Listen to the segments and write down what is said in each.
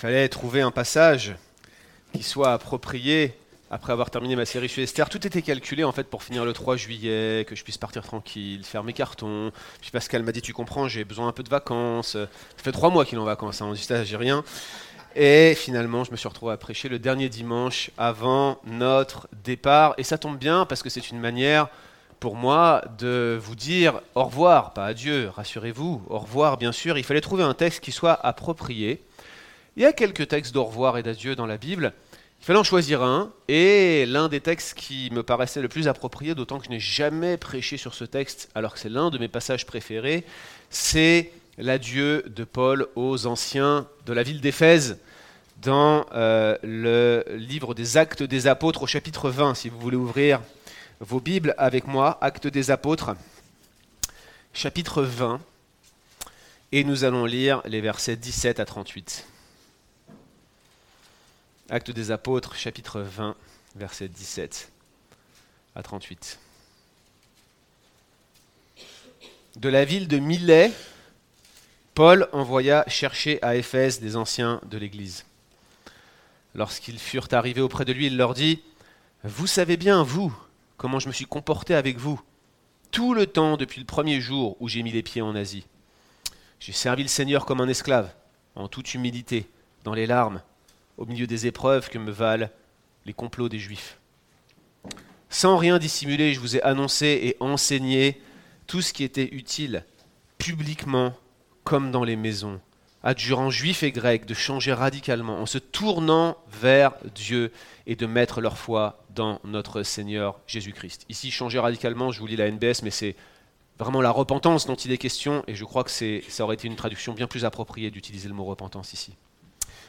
fallait trouver un passage qui soit approprié après avoir terminé ma série sur Esther. Tout était calculé en fait pour finir le 3 juillet, que je puisse partir tranquille, faire mes cartons. Puis Pascal m'a dit Tu comprends, j'ai besoin un peu de vacances. Ça fait trois mois qu'il est en vacances, hein, ça, j'ai rien. Et finalement, je me suis retrouvé à prêcher le dernier dimanche avant notre départ. Et ça tombe bien parce que c'est une manière pour moi de vous dire au revoir, pas adieu, rassurez-vous, au revoir bien sûr. Il fallait trouver un texte qui soit approprié. Il y a quelques textes d'au revoir et d'adieu dans la Bible. Il fallait en choisir un, et l'un des textes qui me paraissait le plus approprié, d'autant que je n'ai jamais prêché sur ce texte, alors que c'est l'un de mes passages préférés, c'est l'adieu de Paul aux anciens de la ville d'Éphèse dans euh, le livre des Actes des Apôtres au chapitre 20, si vous voulez ouvrir vos Bibles avec moi, Actes des Apôtres, chapitre 20, et nous allons lire les versets 17 à 38. Actes des Apôtres, chapitre 20, versets 17 à 38. De la ville de Milet, Paul envoya chercher à Éphèse des anciens de l'Église. Lorsqu'ils furent arrivés auprès de lui, il leur dit, Vous savez bien, vous, comment je me suis comporté avec vous, tout le temps depuis le premier jour où j'ai mis les pieds en Asie. J'ai servi le Seigneur comme un esclave, en toute humilité, dans les larmes, au milieu des épreuves que me valent les complots des Juifs. Sans rien dissimuler, je vous ai annoncé et enseigné tout ce qui était utile, publiquement comme dans les maisons, adjurant juifs et grecs de changer radicalement en se tournant vers Dieu et de mettre leur foi dans notre Seigneur Jésus-Christ. Ici, changer radicalement, je vous lis la NBS, mais c'est vraiment la repentance dont il est question, et je crois que ça aurait été une traduction bien plus appropriée d'utiliser le mot repentance ici.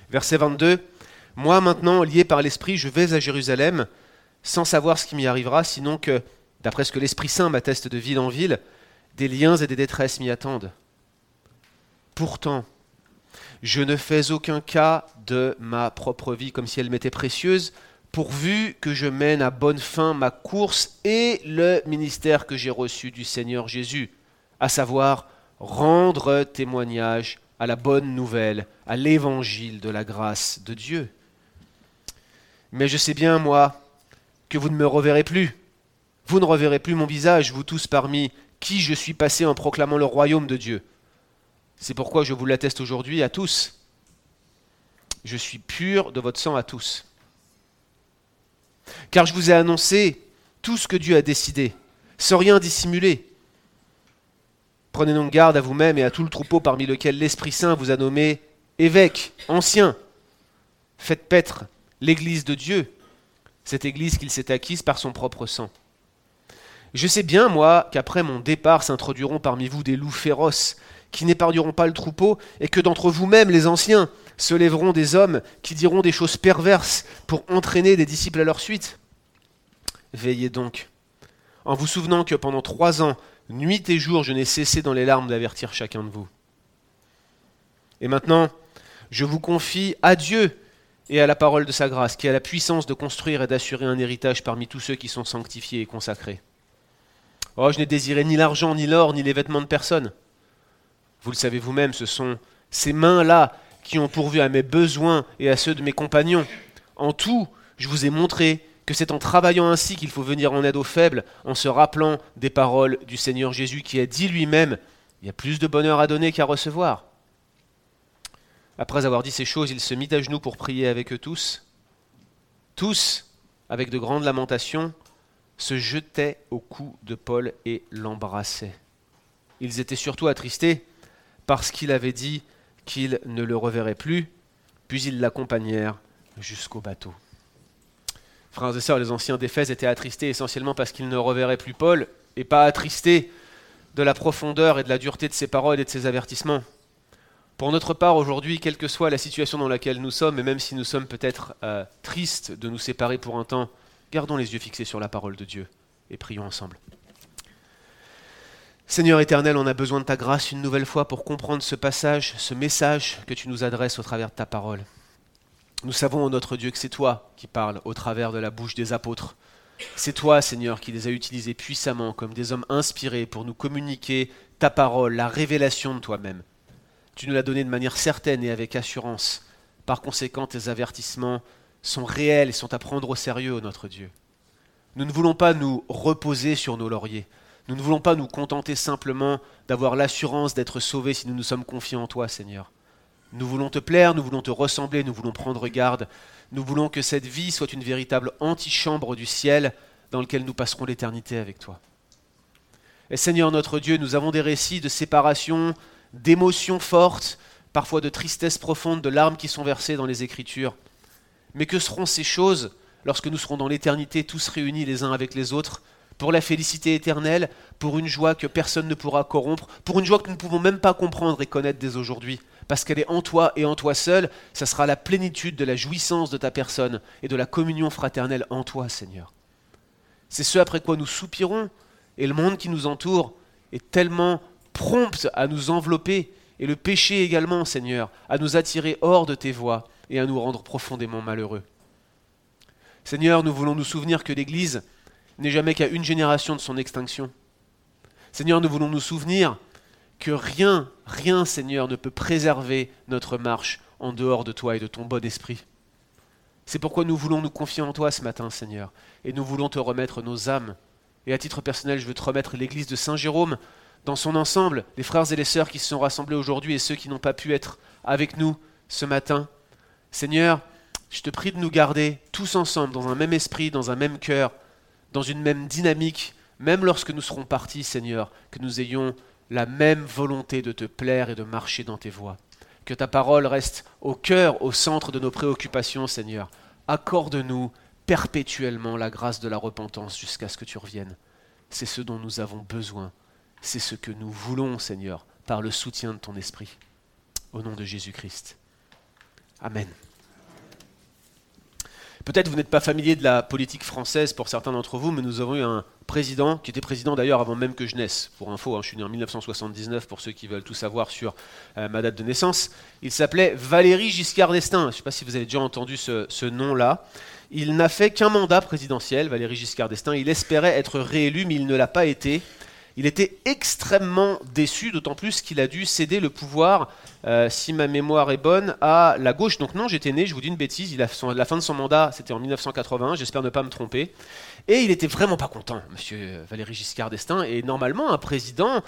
Verset 22, Moi maintenant, lié par l'Esprit, je vais à Jérusalem, sans savoir ce qui m'y arrivera, sinon que, d'après ce que l'Esprit Saint m'atteste de ville en ville, des liens et des détresses m'y attendent. Pourtant, je ne fais aucun cas de ma propre vie comme si elle m'était précieuse, pourvu que je mène à bonne fin ma course et le ministère que j'ai reçu du Seigneur Jésus, à savoir rendre témoignage à la bonne nouvelle, à l'évangile de la grâce de Dieu. Mais je sais bien, moi, que vous ne me reverrez plus. Vous ne reverrez plus mon visage, vous tous parmi qui je suis passé en proclamant le royaume de Dieu. C'est pourquoi je vous l'atteste aujourd'hui à tous. Je suis pur de votre sang à tous. Car je vous ai annoncé tout ce que Dieu a décidé, sans rien dissimuler. Prenez donc garde à vous-même et à tout le troupeau parmi lequel l'Esprit Saint vous a nommé évêque, ancien. Faites paître l'Église de Dieu, cette Église qu'il s'est acquise par son propre sang. Je sais bien, moi, qu'après mon départ s'introduiront parmi vous des loups féroces qui n'épargneront pas le troupeau, et que d'entre vous-mêmes, les anciens, se lèveront des hommes qui diront des choses perverses pour entraîner des disciples à leur suite. Veillez donc, en vous souvenant que pendant trois ans, nuit et jour, je n'ai cessé dans les larmes d'avertir chacun de vous. Et maintenant, je vous confie à Dieu et à la parole de sa grâce, qui a la puissance de construire et d'assurer un héritage parmi tous ceux qui sont sanctifiés et consacrés. Oh, je n'ai désiré ni l'argent, ni l'or, ni les vêtements de personne. Vous le savez vous-même, ce sont ces mains-là qui ont pourvu à mes besoins et à ceux de mes compagnons. En tout, je vous ai montré que c'est en travaillant ainsi qu'il faut venir en aide aux faibles, en se rappelant des paroles du Seigneur Jésus qui a dit lui-même, il y a plus de bonheur à donner qu'à recevoir. Après avoir dit ces choses, il se mit à genoux pour prier avec eux tous. Tous, avec de grandes lamentations, se jetaient au cou de Paul et l'embrassaient. Ils étaient surtout attristés parce qu'il avait dit qu'il ne le reverrait plus, puis ils l'accompagnèrent jusqu'au bateau. Frères et sœurs, les anciens d'Éphèse étaient attristés essentiellement parce qu'ils ne reverraient plus Paul, et pas attristés de la profondeur et de la dureté de ses paroles et de ses avertissements. Pour notre part, aujourd'hui, quelle que soit la situation dans laquelle nous sommes, et même si nous sommes peut-être euh, tristes de nous séparer pour un temps, gardons les yeux fixés sur la parole de Dieu et prions ensemble. Seigneur éternel, on a besoin de ta grâce une nouvelle fois pour comprendre ce passage, ce message que tu nous adresses au travers de ta parole. Nous savons, notre Dieu, que c'est toi qui parles au travers de la bouche des apôtres. C'est toi, Seigneur, qui les a utilisés puissamment comme des hommes inspirés pour nous communiquer ta parole, la révélation de toi-même. Tu nous l'as donnée de manière certaine et avec assurance, Par conséquent, tes avertissements sont réels et sont à prendre au sérieux, notre Dieu. Nous ne voulons pas nous reposer sur nos lauriers. Nous ne voulons pas nous contenter simplement d'avoir l'assurance d'être sauvés si nous nous sommes confiés en toi, Seigneur. Nous voulons te plaire, nous voulons te ressembler, nous voulons prendre garde. Nous voulons que cette vie soit une véritable antichambre du ciel dans lequel nous passerons l'éternité avec toi. Et Seigneur notre Dieu, nous avons des récits de séparation, d'émotions fortes, parfois de tristesse profonde, de larmes qui sont versées dans les Écritures. Mais que seront ces choses lorsque nous serons dans l'éternité tous réunis les uns avec les autres pour la félicité éternelle, pour une joie que personne ne pourra corrompre, pour une joie que nous ne pouvons même pas comprendre et connaître dès aujourd'hui, parce qu'elle est en toi et en toi seul, ça sera la plénitude de la jouissance de ta personne et de la communion fraternelle en toi, Seigneur. C'est ce après quoi nous soupirons, et le monde qui nous entoure est tellement prompt à nous envelopper, et le péché également, Seigneur, à nous attirer hors de tes voies et à nous rendre profondément malheureux. Seigneur, nous voulons nous souvenir que l'Église n'est jamais qu'à une génération de son extinction. Seigneur, nous voulons nous souvenir que rien, rien, Seigneur, ne peut préserver notre marche en dehors de toi et de ton bon esprit. C'est pourquoi nous voulons nous confier en toi ce matin, Seigneur, et nous voulons te remettre nos âmes. Et à titre personnel, je veux te remettre l'église de Saint Jérôme dans son ensemble, les frères et les sœurs qui se sont rassemblés aujourd'hui et ceux qui n'ont pas pu être avec nous ce matin. Seigneur, je te prie de nous garder tous ensemble dans un même esprit, dans un même cœur, dans une même dynamique, même lorsque nous serons partis, Seigneur, que nous ayons la même volonté de te plaire et de marcher dans tes voies. Que ta parole reste au cœur, au centre de nos préoccupations, Seigneur. Accorde-nous perpétuellement la grâce de la repentance jusqu'à ce que tu reviennes. C'est ce dont nous avons besoin. C'est ce que nous voulons, Seigneur, par le soutien de ton esprit. Au nom de Jésus-Christ. Amen. Peut-être vous n'êtes pas familier de la politique française pour certains d'entre vous, mais nous avons eu un président, qui était président d'ailleurs avant même que je naisse. Pour info, hein, je suis né en 1979 pour ceux qui veulent tout savoir sur euh, ma date de naissance. Il s'appelait Valéry Giscard d'Estaing. Je ne sais pas si vous avez déjà entendu ce, ce nom-là. Il n'a fait qu'un mandat présidentiel, Valéry Giscard d'Estaing. Il espérait être réélu, mais il ne l'a pas été. Il était extrêmement déçu, d'autant plus qu'il a dû céder le pouvoir, euh, si ma mémoire est bonne, à la gauche. Donc non, j'étais né, je vous dis une bêtise, il la fin de son mandat, c'était en 1980, j'espère ne pas me tromper. Et il était vraiment pas content, monsieur Valéry Giscard d'Estaing. Et normalement, un président,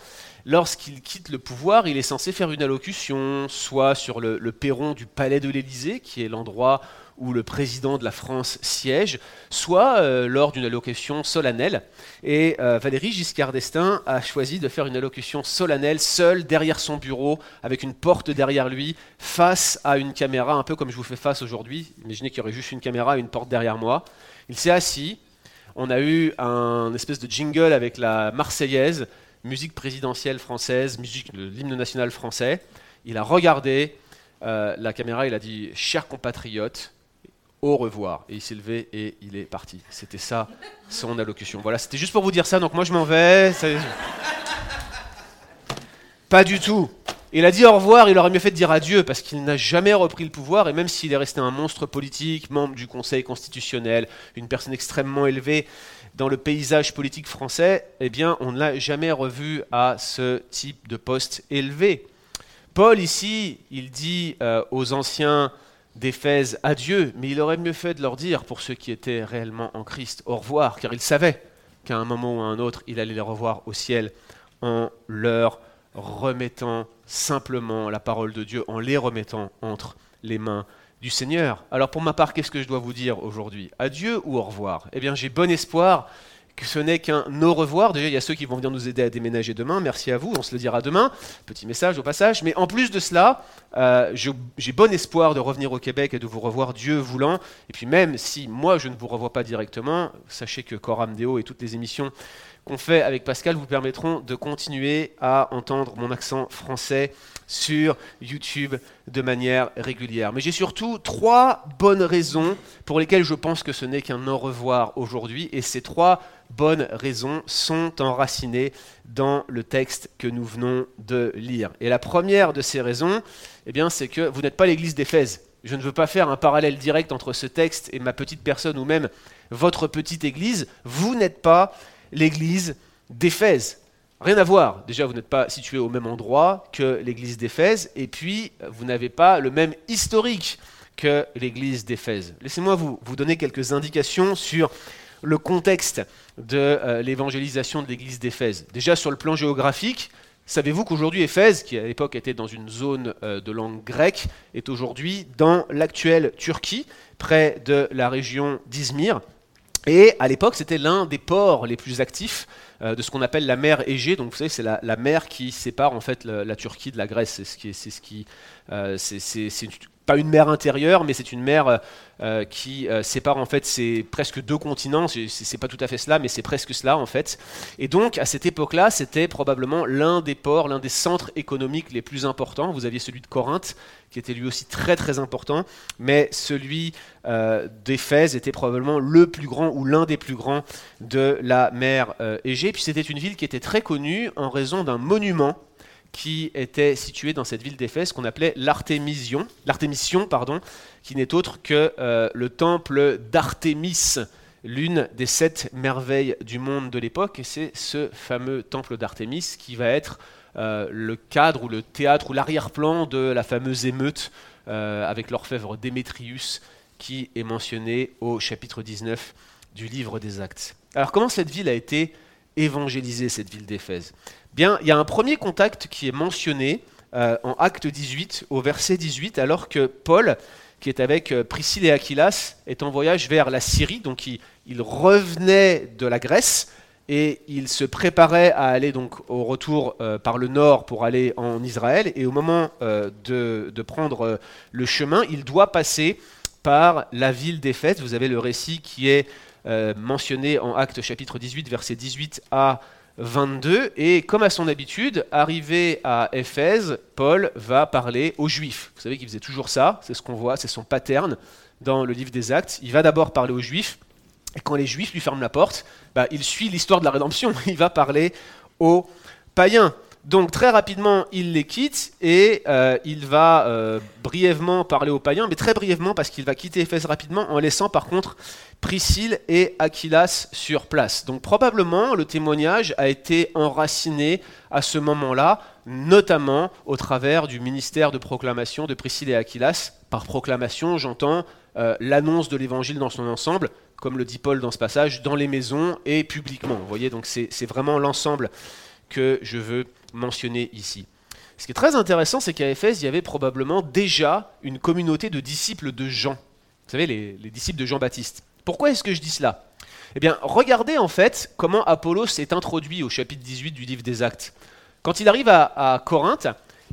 lorsqu'il quitte le pouvoir, il est censé faire une allocution, soit sur le, perron du palais de l'Élysée, qui est l'endroit le président de la France siège, soit euh, lors d'une allocution solennelle. Et euh, Valéry Giscard d'Estaing a choisi de faire une allocution solennelle, seul, derrière son bureau, avec une porte derrière lui, face à une caméra, un peu comme je vous fais face aujourd'hui. Imaginez qu'il y aurait juste une caméra et une porte derrière moi. Il s'est assis. On a eu un espèce de jingle avec la Marseillaise, musique présidentielle française, musique de l'hymne national français. Il a regardé euh, la caméra, il a dit Chers compatriotes, au revoir. Et il s'est levé et il est parti. C'était ça, son allocution. Voilà, c'était juste pour vous dire ça, donc moi je m'en vais. Pas du tout. Il a dit au revoir, il aurait mieux fait de dire adieu, parce qu'il n'a jamais repris le pouvoir, et même s'il est resté un monstre politique, membre du Conseil constitutionnel, une personne extrêmement élevée dans le paysage politique français, eh bien, on ne l'a jamais revu à ce type de poste élevé. Paul, ici, il dit euh, aux anciens d'Éphèse adieu, mais il aurait mieux fait de leur dire, pour ceux qui étaient réellement en Christ, au revoir, car il savait qu'à un moment ou à un autre, il allait les revoir au ciel en leur remettant simplement la parole de Dieu, en les remettant entre les mains du Seigneur. Alors pour ma part, qu'est-ce que je dois vous dire aujourd'hui? Adieu ou au revoir? Eh bien j'ai bon espoir que ce n'est qu'un au revoir. Déjà, il y a ceux qui vont venir nous aider à déménager demain. Merci à vous, on se le dira demain. Petit message au passage. Mais en plus de cela, euh, j'ai bon espoir de revenir au Québec et de vous revoir, Dieu voulant. Et puis même si moi, je ne vous revois pas directement, sachez que Coram Deo et toutes les émissions qu'on fait avec Pascal vous permettront de continuer à entendre mon accent français sur YouTube de manière régulière. Mais j'ai surtout trois bonnes raisons pour lesquelles je pense que ce n'est qu'un au revoir aujourd'hui. Et ces trois bonnes raisons sont enracinées dans le texte que nous venons de lire. Et la première de ces raisons, eh bien, c'est que vous n'êtes pas l'église d'Éphèse. Je ne veux pas faire un parallèle direct entre ce texte et ma petite personne ou même votre petite église. Vous n'êtes pas l'église d'Éphèse. Rien à voir. Déjà, vous n'êtes pas situé au même endroit que l'église d'Éphèse, et puis vous n'avez pas le même historique que l'église d'Éphèse. Laissez-moi vous, vous donner quelques indications sur le contexte de euh, l'évangélisation de l'église d'Éphèse. Déjà sur le plan géographique, savez-vous qu'aujourd'hui Éphèse, qui à l'époque était dans une zone euh, de langue grecque, est aujourd'hui dans l'actuelle Turquie, près de la région d'Izmir. Et à l'époque, c'était l'un des ports les plus actifs euh, de ce qu'on appelle la mer Égée. Donc, vous savez, c'est la, mer qui sépare en fait la, Turquie de la Grèce. C'est ce qui, pas une mer intérieure, mais c'est une mer euh, euh, qui euh, sépare en fait ces presque deux continents. C'est pas tout à fait cela, mais c'est presque cela en fait. Et donc à cette époque-là, c'était probablement l'un des ports, l'un des centres économiques les plus importants. Vous aviez celui de Corinthe, qui était lui aussi très très important, mais celui d'Éphèse était probablement le plus grand ou l'un des plus grands de la mer Égée. Puis c'était une ville qui était très connue en raison d'un monument qui était situé dans cette ville d'Éphèse qu'on appelait l'Artémision, pardon, qui n'est autre que euh, le temple d'Artémis, l'une des sept merveilles du monde de l'époque, et c'est ce fameux temple d'Artémis qui va être euh, le cadre ou le théâtre ou l'arrière-plan de la fameuse émeute euh, avec l'orfèvre Démétrius qui est mentionné au chapitre 19 du livre des Actes. Alors comment cette ville a été évangélisée, cette ville d'Éphèse? Bien, il y a un premier contact qui est mentionné euh, en Acte 18, au verset 18, alors que Paul, qui est avec euh, Priscille et Aquilas, est en voyage vers la Syrie, donc il, revenait de la Grèce et il se préparait à aller donc au retour euh, par le nord pour aller en Israël. Et au moment de, prendre le chemin, il doit passer par la ville d'Éphèse. Vous avez le récit qui est mentionné en Acte chapitre 18, verset 18 à 22, et comme à son habitude, arrivé à Éphèse, Paul va parler aux Juifs. Vous savez qu'il faisait toujours ça, c'est ce qu'on voit, c'est son pattern dans le livre des Actes. Il va d'abord parler aux Juifs, et quand les Juifs lui ferment la porte, bah, il suit l'histoire de la rédemption, il va parler aux païens. Donc très rapidement, il les quitte et euh, il va euh, brièvement parler aux païens, mais très brièvement parce qu'il va quitter Éphèse rapidement en laissant par contre Priscille et Aquilas sur place. Donc probablement le témoignage a été enraciné à ce moment-là, notamment au travers du ministère de proclamation de Priscille et Aquilas. Par proclamation, j'entends euh, l'annonce de l'évangile dans son ensemble, comme le dit Paul dans ce passage, dans les maisons et publiquement. Vous voyez, donc c'est vraiment l'ensemble que je veux mentionner ici. Ce qui est très intéressant, c'est qu'à Éphèse, il y avait probablement déjà une communauté de disciples de Jean. Vous savez, les, disciples de Jean-Baptiste. Pourquoi est-ce que je dis cela? Eh bien, regardez en fait comment Apollos est introduit au chapitre 18 du livre des Actes. Quand il arrive à, Corinthe,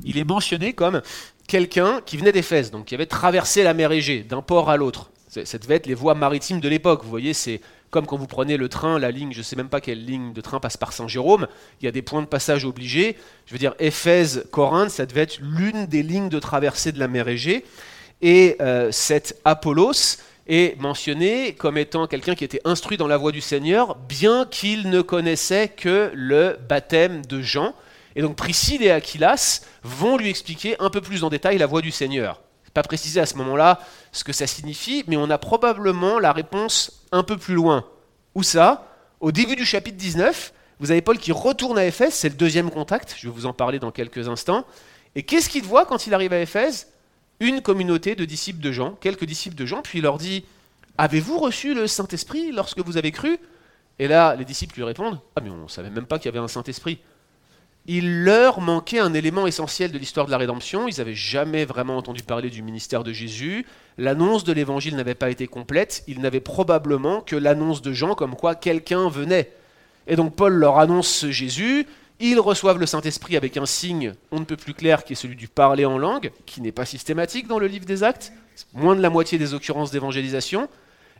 il est mentionné comme quelqu'un qui venait d'Éphèse, donc qui avait traversé la mer Égée d'un port à l'autre. Ça devait être les voies maritimes de l'époque. Vous voyez, c'est comme quand vous prenez le train, la ligne, je ne sais même pas quelle ligne de train passe par Saint-Jérôme, il y a des points de passage obligés. Je veux dire, Éphèse, Corinthe, ça devait être l'une des lignes de traversée de la mer Égée. Et euh, cet Apollos est mentionné comme étant quelqu'un qui était instruit dans la voie du Seigneur, bien qu'il ne connaissait que le baptême de Jean. Et donc Priscille et Aquilas vont lui expliquer un peu plus en détail la voie du Seigneur pas précisé à ce moment-là ce que ça signifie, mais on a probablement la réponse un peu plus loin. Où ça? Au début du chapitre 19, vous avez Paul qui retourne à Éphèse, c'est le deuxième contact, je vais vous en parler dans quelques instants. Et qu'est-ce qu'il voit quand il arrive à Éphèse? Une communauté de disciples de Jean, quelques disciples de Jean, puis il leur dit Avez-vous reçu le Saint-Esprit lorsque vous avez cru? Et là, les disciples lui répondent Ah, mais on ne savait même pas qu'il y avait un Saint-Esprit il leur manquait un élément essentiel de l'histoire de la rédemption. Ils n'avaient jamais vraiment entendu parler du ministère de Jésus. L'annonce de l'évangile n'avait pas été complète. Ils n'avaient probablement que l'annonce de Jean comme quoi quelqu'un venait. Et donc Paul leur annonce Jésus. Ils reçoivent le Saint-Esprit avec un signe on ne peut plus clair qui est celui du parler en langue, qui n'est pas systématique dans le livre des actes, moins de la moitié des occurrences d'évangélisation.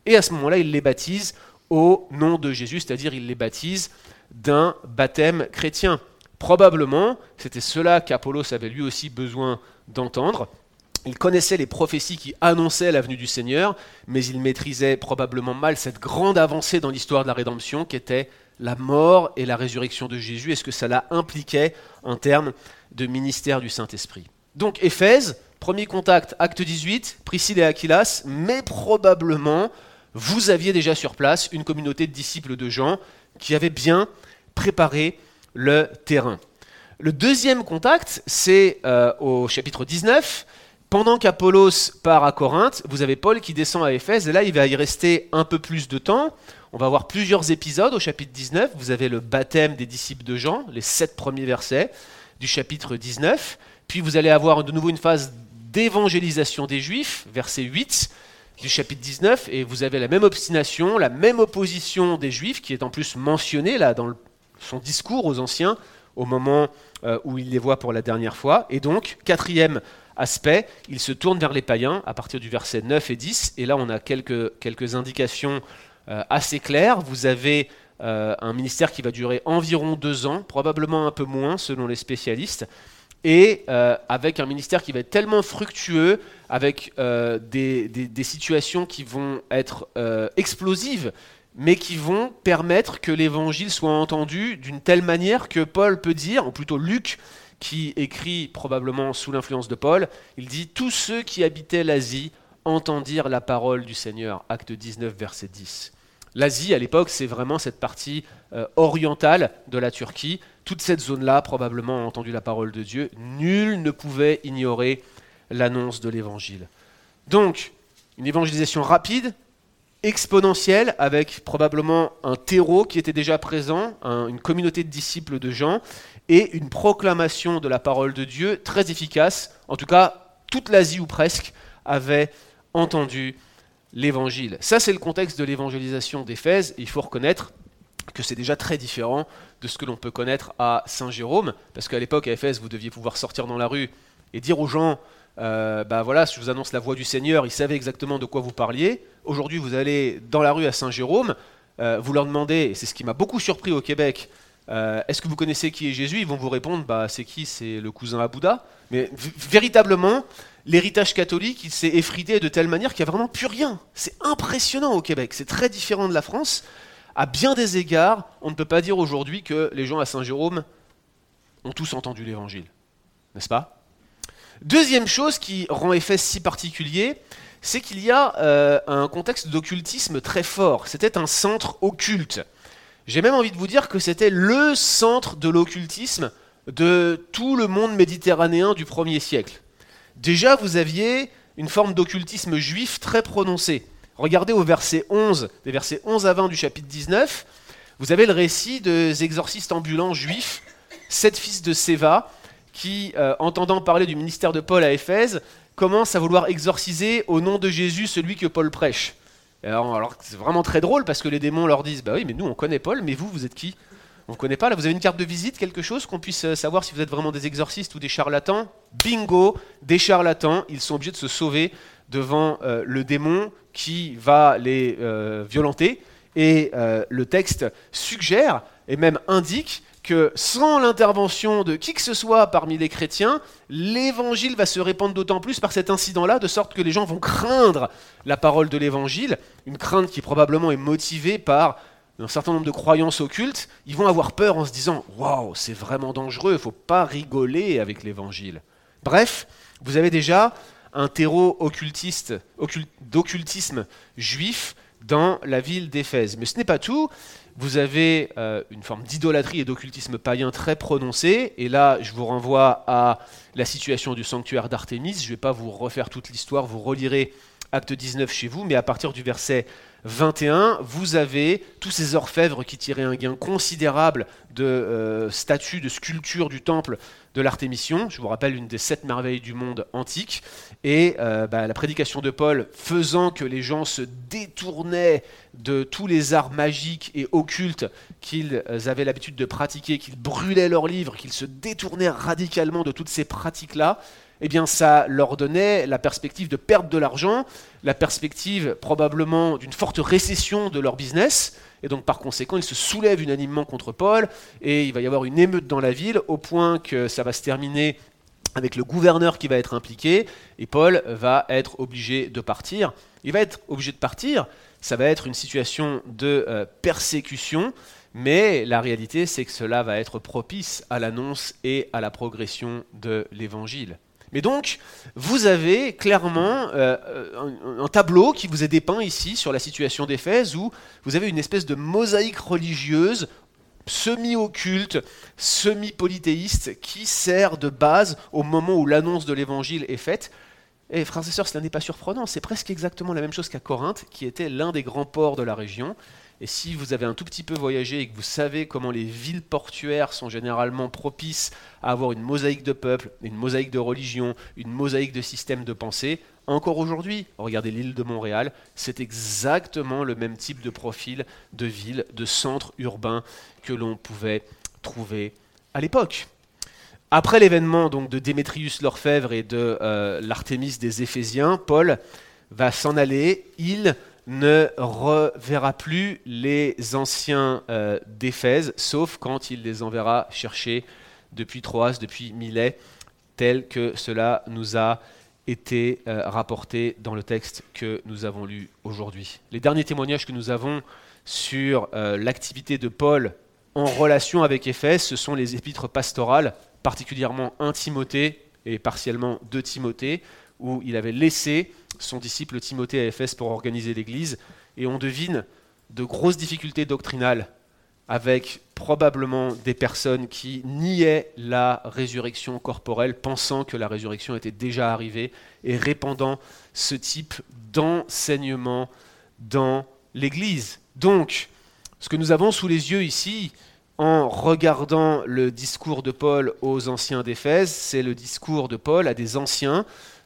Et à ce moment-là, ils les baptisent au nom de Jésus, c'est-à-dire ils les baptisent d'un baptême chrétien. Probablement, c'était cela qu'Apollos avait lui aussi besoin d'entendre. Il connaissait les prophéties qui annonçaient la venue du Seigneur, mais il maîtrisait probablement mal cette grande avancée dans l'histoire de la rédemption qu'était la mort et la résurrection de Jésus et ce que cela impliquait en termes de ministère du Saint-Esprit? Donc Éphèse, premier contact, acte 18, Priscille et Aquilas, mais probablement vous aviez déjà sur place une communauté de disciples de Jean qui avait bien préparé le terrain. Le deuxième contact, c'est euh, au chapitre 19, Pendant qu'Apollos part à Corinthe, vous avez Paul qui descend à Éphèse, et là il va y rester un peu plus de temps. On va voir plusieurs épisodes au chapitre 19. Vous avez le baptême des disciples de Jean, les sept premiers versets du chapitre 19. Puis vous allez avoir de nouveau une phase d'évangélisation des Juifs, verset 8 du chapitre 19, et vous avez la même obstination, la même opposition des Juifs, qui est en plus mentionnée là dans son discours aux anciens au moment euh, où il les voit pour la dernière fois. Et donc, quatrième aspect, il se tourne vers les païens à partir du verset 9 et 10. Et là, on a quelques, indications euh, assez claires. Vous avez euh, un ministère qui va durer environ deux ans, probablement un peu moins selon les spécialistes, et avec un ministère qui va être tellement fructueux, avec des, situations qui vont être explosives, mais qui vont permettre que l'évangile soit entendu d'une telle manière que Paul peut dire, ou plutôt Luc, qui écrit probablement sous l'influence de Paul, il dit Tous ceux qui habitaient l'Asie entendirent la parole du Seigneur. Acte 19, verset 10. L'Asie, à l'époque, c'est vraiment cette partie euh, orientale de la Turquie. Toute cette zone-là, probablement, a entendu la parole de Dieu. Nul ne pouvait ignorer l'annonce de l'Évangile. Donc, une évangélisation rapide, exponentielle, avec probablement un terreau qui était déjà présent, une communauté de disciples de Jean, et une proclamation de la parole de Dieu très efficace. En tout cas, toute l'Asie ou presque avait entendu l'évangile. Ça, c'est le contexte de l'évangélisation d'Éphèse. Il faut reconnaître que c'est déjà très différent de ce que l'on peut connaître à Saint-Jérôme, parce qu'à l'époque, à Éphèse, vous deviez pouvoir sortir dans la rue et dire aux gens, euh, bah voilà, je vous annonce la voix du Seigneur, ils savaient exactement de quoi vous parliez. Aujourd'hui, vous allez dans la rue à Saint-Jérôme, euh, vous leur demandez, et c'est ce qui m'a beaucoup surpris au Québec, euh, est-ce que vous connaissez qui est Jésus? Ils vont vous répondre, bah, c'est qui? C'est le cousin à Bouddha. Mais véritablement, l'héritage catholique, il s'est effrité de telle manière qu'il n'y a vraiment plus rien. C'est impressionnant au Québec, c'est très différent de la France. À bien des égards, on ne peut pas dire aujourd'hui que les gens à Saint-Jérôme ont tous entendu l'Évangile. N'est-ce pas? Deuxième chose qui rend Éphèse si particulier, c'est qu'il y a euh, un contexte d'occultisme très fort. C'était un centre occulte. J'ai même envie de vous dire que c'était le centre de l'occultisme de tout le monde méditerranéen du 1er siècle. Déjà, vous aviez une forme d'occultisme juif très prononcée. Regardez au verset 11, des versets 11 à 20 du chapitre 19, vous avez le récit des exorcistes ambulants juifs, sept fils de Séva, qui, euh, entendant parler du ministère de Paul à Éphèse, commencent à vouloir exorciser au nom de Jésus celui que Paul prêche. Alors, c'est vraiment très drôle parce que les démons leur disent Bah oui, mais nous on connaît Paul, mais vous, vous êtes qui? On ne connaît pas. Là, vous avez une carte de visite, quelque chose qu'on puisse euh, savoir si vous êtes vraiment des exorcistes ou des charlatans? Bingo Des charlatans, ils sont obligés de se sauver devant euh, le démon qui va les violenter. Et le texte suggère et même indique que sans l'intervention de qui que ce soit parmi les chrétiens, l'évangile va se répandre d'autant plus par cet incident-là, de sorte que les gens vont craindre la parole de l'évangile, une crainte qui probablement est motivée par un certain nombre de croyances occultes. Ils vont avoir peur en se disant Waouh, c'est vraiment dangereux, il ne faut pas rigoler avec l'évangile. Bref, vous avez déjà un terreau occultiste, d'occultisme juif dans la ville d'Éphèse. Mais ce n'est pas tout vous avez euh, une forme d'idolâtrie et d'occultisme païen très prononcée. Et là, je vous renvoie à la situation du sanctuaire d'Artémis. Je ne vais pas vous refaire toute l'histoire, vous relirez acte 19 chez vous, mais à partir du verset 21, vous avez tous ces orfèvres qui tiraient un gain considérable de euh, statues, de sculptures du temple de l'Artémission. Je vous rappelle une des sept merveilles du monde antique. Et euh, bah, la prédication de Paul faisant que les gens se détournaient de tous les arts magiques et occultes qu'ils avaient l'habitude de pratiquer, qu'ils brûlaient leurs livres, qu'ils se détournaient radicalement de toutes ces pratiques-là, eh bien ça leur donnait la perspective de perdre de l'argent, la perspective probablement d'une forte récession de leur business, et donc par conséquent ils se soulèvent unanimement contre Paul, et il va y avoir une émeute dans la ville, au point que ça va se terminer avec le gouverneur qui va être impliqué, et Paul va être obligé de partir. Il va être obligé de partir, ça va être une situation de euh, persécution, mais la réalité c'est que cela va être propice à l'annonce et à la progression de l'évangile. Mais donc, vous avez clairement euh, un, tableau qui vous est dépeint ici sur la situation d'Éphèse, où vous avez une espèce de mosaïque religieuse semi-occulte, semi-polythéiste, qui sert de base au moment où l'annonce de l'Évangile est faite. Et frères et sœurs, cela n'est pas surprenant, c'est presque exactement la même chose qu'à Corinthe, qui était l'un des grands ports de la région. Et si vous avez un tout petit peu voyagé et que vous savez comment les villes portuaires sont généralement propices à avoir une mosaïque de peuples, une mosaïque de religion, une mosaïque de systèmes de pensée, encore aujourd'hui, regardez l'île de Montréal, c'est exactement le même type de profil de ville, de centre urbain que l'on pouvait trouver à l'époque. Après l'événement donc de Démétrius l'orfèvre et de euh, l'Artémis des Éphésiens, Paul va s'en aller. Il ne reverra plus les anciens euh, d'Éphèse, sauf quand il les enverra chercher depuis Troas, depuis Milet, tel que cela nous a été euh, rapporté dans le texte que nous avons lu aujourd'hui. Les derniers témoignages que nous avons sur l'activité de Paul en relation avec Éphèse, ce sont les épîtres pastorales particulièrement un Timothée et partiellement deux Timothée, où il avait laissé son disciple Timothée à Éphèse pour organiser l'Église, et on devine de grosses difficultés doctrinales avec probablement des personnes qui niaient la résurrection corporelle, pensant que la résurrection était déjà arrivée, et répandant ce type d'enseignement dans l'Église. Donc, ce que nous avons sous les yeux ici, en regardant le discours de Paul aux anciens d'Éphèse, c'est le discours de Paul à des anciens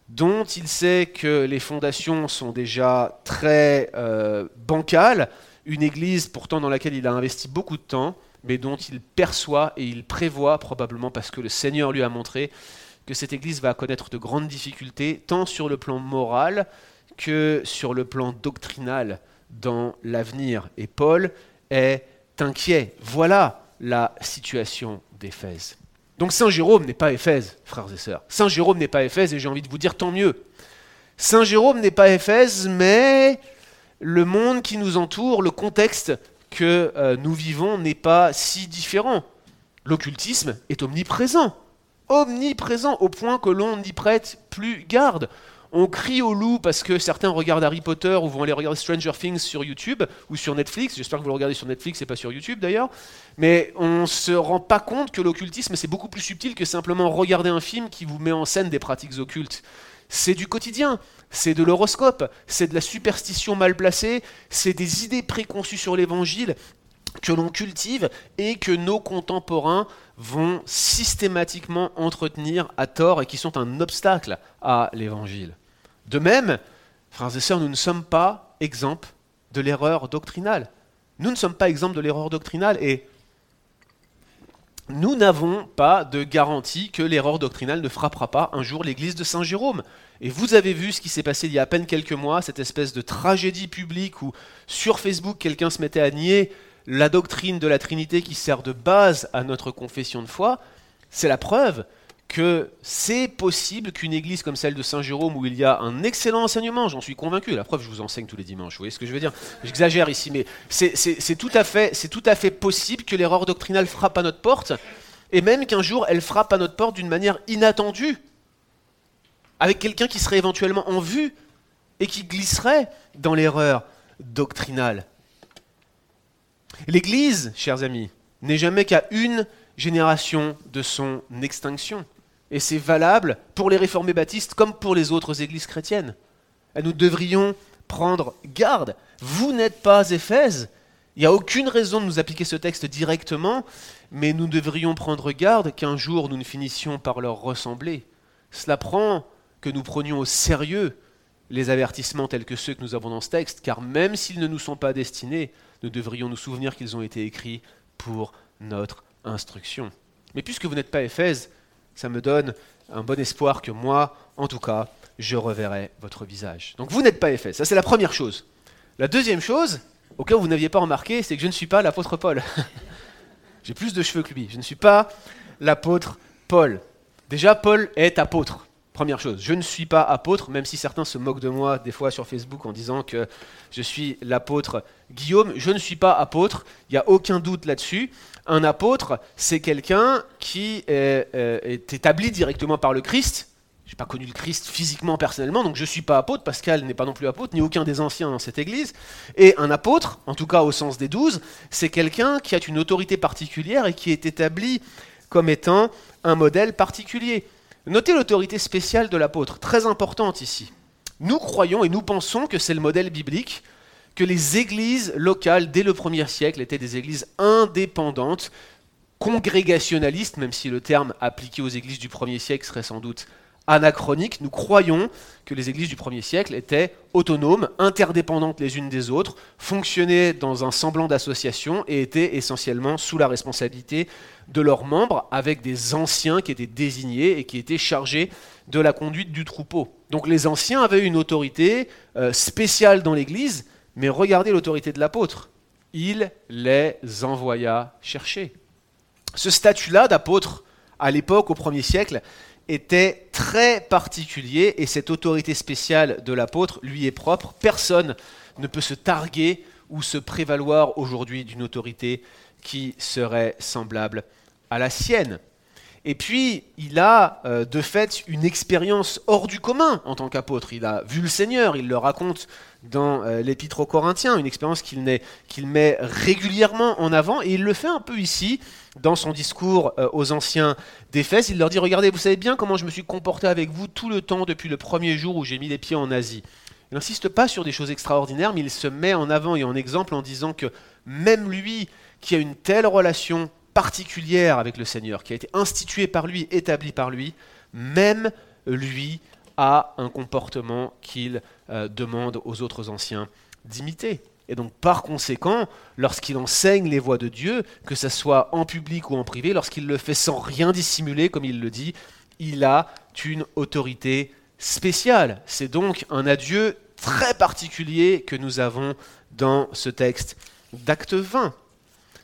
dont il sait que les fondations sont déjà très euh, bancales, une église pourtant dans laquelle il a investi beaucoup de temps, mais dont il perçoit et il prévoit probablement parce que le Seigneur lui a montré que cette église va connaître de grandes difficultés, tant sur le plan moral que sur le plan doctrinal dans l'avenir. Et Paul est inquiet. Voilà la situation d'Éphèse. Donc Saint Jérôme n'est pas Éphèse, frères et sœurs. Saint Jérôme n'est pas Éphèse et j'ai envie de vous dire tant mieux. Saint Jérôme n'est pas Éphèse, mais le monde qui nous entoure, le contexte que euh, nous vivons n'est pas si différent. L'occultisme est omniprésent, omniprésent au point que l'on n'y prête plus garde on crie au loup parce que certains regardent Harry Potter ou vont aller regarder Stranger Things sur YouTube ou sur Netflix. J'espère que vous le regardez sur Netflix et pas sur YouTube d'ailleurs. Mais on ne se rend pas compte que l'occultisme, c'est beaucoup plus subtil que simplement regarder un film qui vous met en scène des pratiques occultes. C'est du quotidien, c'est de l'horoscope, c'est de la superstition mal placée, c'est des idées préconçues sur l'évangile que l'on cultive et que nos contemporains vont systématiquement entretenir à tort et qui sont un obstacle à l'évangile. De même, frères et sœurs, nous ne sommes pas exempts de l'erreur doctrinale. Nous ne sommes pas exempts de l'erreur doctrinale et nous n'avons pas de garantie que l'erreur doctrinale ne frappera pas un jour l'église de Saint Jérôme. Et vous avez vu ce qui s'est passé il y a à peine quelques mois, cette espèce de tragédie publique où sur Facebook quelqu'un se mettait à nier la doctrine de la Trinité qui sert de base à notre confession de foi. C'est la preuve que c'est possible qu'une église comme celle de Saint-Jérôme, où il y a un excellent enseignement, j'en suis convaincu, la preuve je vous enseigne tous les dimanches, vous voyez ce que je veux dire J'exagère ici, mais c'est tout, à fait, tout à fait possible que l'erreur doctrinale frappe à notre porte, et même qu'un jour elle frappe à notre porte d'une manière inattendue, avec quelqu'un qui serait éventuellement en vue, et qui glisserait dans l'erreur doctrinale. L'Église, chers amis, n'est jamais qu'à une génération de son extinction. Et c'est valable pour les réformés baptistes comme pour les autres églises chrétiennes. Et nous devrions prendre garde. Vous n'êtes pas Éphèse. Il n'y a aucune raison de nous appliquer ce texte directement, mais nous devrions prendre garde qu'un jour nous ne finissions par leur ressembler. Cela prend que nous prenions au sérieux les avertissements tels que ceux que nous avons dans ce texte, car même s'ils ne nous sont pas destinés, nous devrions nous souvenir qu'ils ont été écrits pour notre instruction. Mais puisque vous n'êtes pas Éphèse, ça me donne un bon espoir que moi, en tout cas, je reverrai votre visage. Donc vous n'êtes pas Éphèse, ça c'est la première chose. La deuxième chose, au cas où vous n'aviez pas remarqué, c'est que je ne suis pas l'apôtre Paul. J'ai plus de cheveux que lui, je ne suis pas l'apôtre Paul. Déjà, Paul est apôtre. Première chose, je ne suis pas apôtre, même si certains se moquent de moi des fois sur Facebook en disant que je suis l'apôtre Guillaume. Je ne suis pas apôtre, il n'y a aucun doute là-dessus. Un apôtre, c'est quelqu'un qui est, euh, établi directement par le Christ. Je n'ai pas connu le Christ physiquement, personnellement, donc je ne suis pas apôtre. Pascal n'est pas non plus apôtre, ni aucun des anciens dans cette église. Et un apôtre, en tout cas au sens des douze, c'est quelqu'un qui a une autorité particulière et qui est établi comme étant un modèle particulier. Notez l'autorité spéciale de l'apôtre, très importante ici. Nous croyons et nous pensons que c'est le modèle biblique, que les églises locales dès le premier siècle étaient des églises indépendantes, congrégationalistes, même si le terme appliqué aux églises du premier siècle serait sans doute anachronique, nous croyons que les églises du premier siècle étaient autonomes, interdépendantes les unes des autres, fonctionnaient dans un semblant d'association et étaient essentiellement sous la responsabilité de leurs membres, avec des anciens qui étaient désignés et qui étaient chargés de la conduite du troupeau. Donc les anciens avaient une autorité euh, spéciale dans l'Église, mais regardez l'autorité de l'apôtre. Il les envoya chercher. Ce statut-là d'apôtre, à l'époque, au premier siècle, était très particulier et cette autorité spéciale de l'apôtre lui est propre. Personne ne peut se targuer ou se prévaloir aujourd'hui d'une autorité qui serait semblable à la sienne. Et puis, il a euh, de fait une expérience hors du commun en tant qu'apôtre. Il a vu le Seigneur, il le raconte dans euh, l'Épître aux Corinthiens, une expérience qu'il met, régulièrement en avant, et il le fait un peu ici, dans son discours euh, aux anciens d'Éphèse. Il leur dit, regardez, vous savez bien comment je me suis comporté avec vous tout le temps depuis le premier jour où j'ai mis les pieds en Asie. Il n'insiste pas sur des choses extraordinaires, mais il se met en avant et en exemple en disant que même lui, qui a une telle relation particulière avec le Seigneur, qui a été instituée par lui, établie par lui, même lui a un comportement qu'il euh, demande aux autres anciens d'imiter. Et donc par conséquent, lorsqu'il enseigne les voies de Dieu, que ce soit en public ou en privé, lorsqu'il le fait sans rien dissimuler, comme il le dit, il a une autorité spéciale. C'est donc un adieu très particulier que nous avons dans ce texte d'acte 20.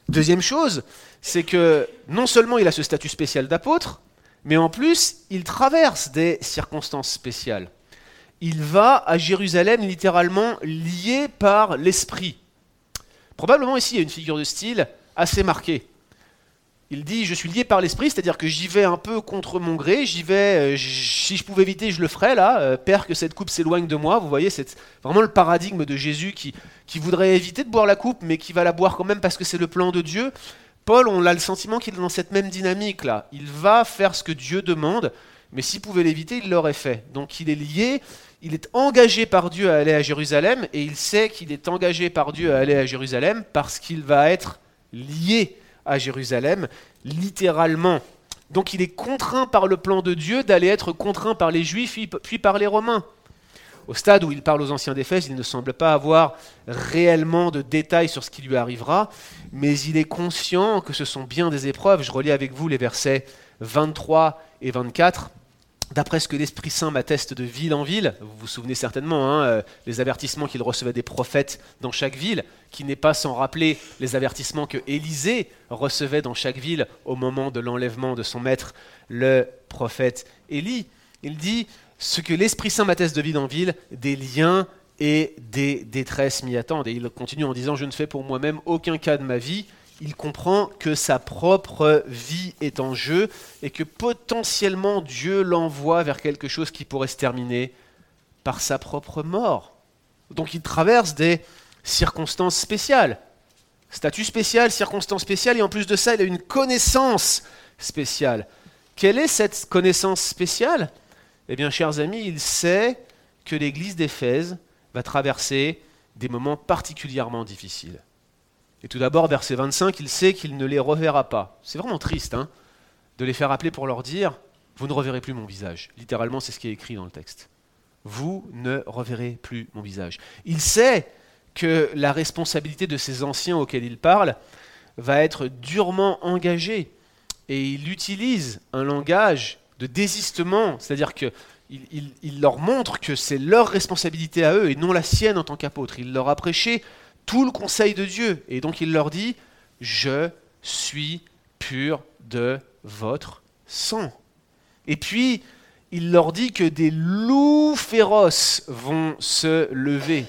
Deuxième chose, c'est que non seulement il a ce statut spécial d'apôtre, mais en plus, il traverse des circonstances spéciales. Il va à Jérusalem littéralement lié par l'esprit. Probablement ici, il y a une figure de style assez marquée. Il dit Je suis lié par l'esprit, c'est-à-dire que j'y vais un peu contre mon gré, j'y vais, euh, si je pouvais éviter, je le ferais là. Euh, Père, que cette coupe s'éloigne de moi. Vous voyez, c'est vraiment le paradigme de Jésus qui, qui voudrait éviter de boire la coupe, mais qui va la boire quand même parce que c'est le plan de Dieu. Paul, on a le sentiment qu'il est dans cette même dynamique là. Il va faire ce que Dieu demande, mais s'il pouvait l'éviter, il l'aurait fait. Donc il est lié, il est engagé par Dieu à aller à Jérusalem, et il sait qu'il est engagé par Dieu à aller à Jérusalem parce qu'il va être lié à Jérusalem, littéralement. Donc il est contraint par le plan de Dieu d'aller être contraint par les Juifs, puis par les Romains. Au stade où il parle aux anciens d'Éphèse, il ne semble pas avoir réellement de détails sur ce qui lui arrivera, mais il est conscient que ce sont bien des épreuves. Je relis avec vous les versets 23 et 24. D'après ce que l'Esprit Saint m'atteste de ville en ville, vous vous souvenez certainement hein, euh, les avertissements qu'il recevait des prophètes dans chaque ville, qui n'est pas sans rappeler les avertissements que Élisée recevait dans chaque ville au moment de l'enlèvement de son maître, le prophète Élie. Il dit ce que l'Esprit Saint m'atteste de ville en ville, des liens et des détresses m'y attendent. Et il continue en disant, je ne fais pour moi-même aucun cas de ma vie. Il comprend que sa propre vie est en jeu et que potentiellement Dieu l'envoie vers quelque chose qui pourrait se terminer par sa propre mort. Donc il traverse des circonstances spéciales. Statut spécial, circonstances spéciales, et en plus de ça, il a une connaissance spéciale. Quelle est cette connaissance spéciale? Eh bien, chers amis, il sait que l'église d'Éphèse va traverser des moments particulièrement difficiles. Et tout d'abord, verset 25, il sait qu'il ne les reverra pas. C'est vraiment triste hein, de les faire appeler pour leur dire, vous ne reverrez plus mon visage. Littéralement, c'est ce qui est écrit dans le texte. Vous ne reverrez plus mon visage. Il sait que la responsabilité de ces anciens auxquels il parle va être durement engagée. Et il utilise un langage de désistement, c'est-à-dire qu'il il, leur montre que c'est leur responsabilité à eux et non la sienne en tant qu'apôtre. Il leur a prêché tout le conseil de Dieu et donc il leur dit, je suis pur de votre sang. Et puis, il leur dit que des loups féroces vont se lever.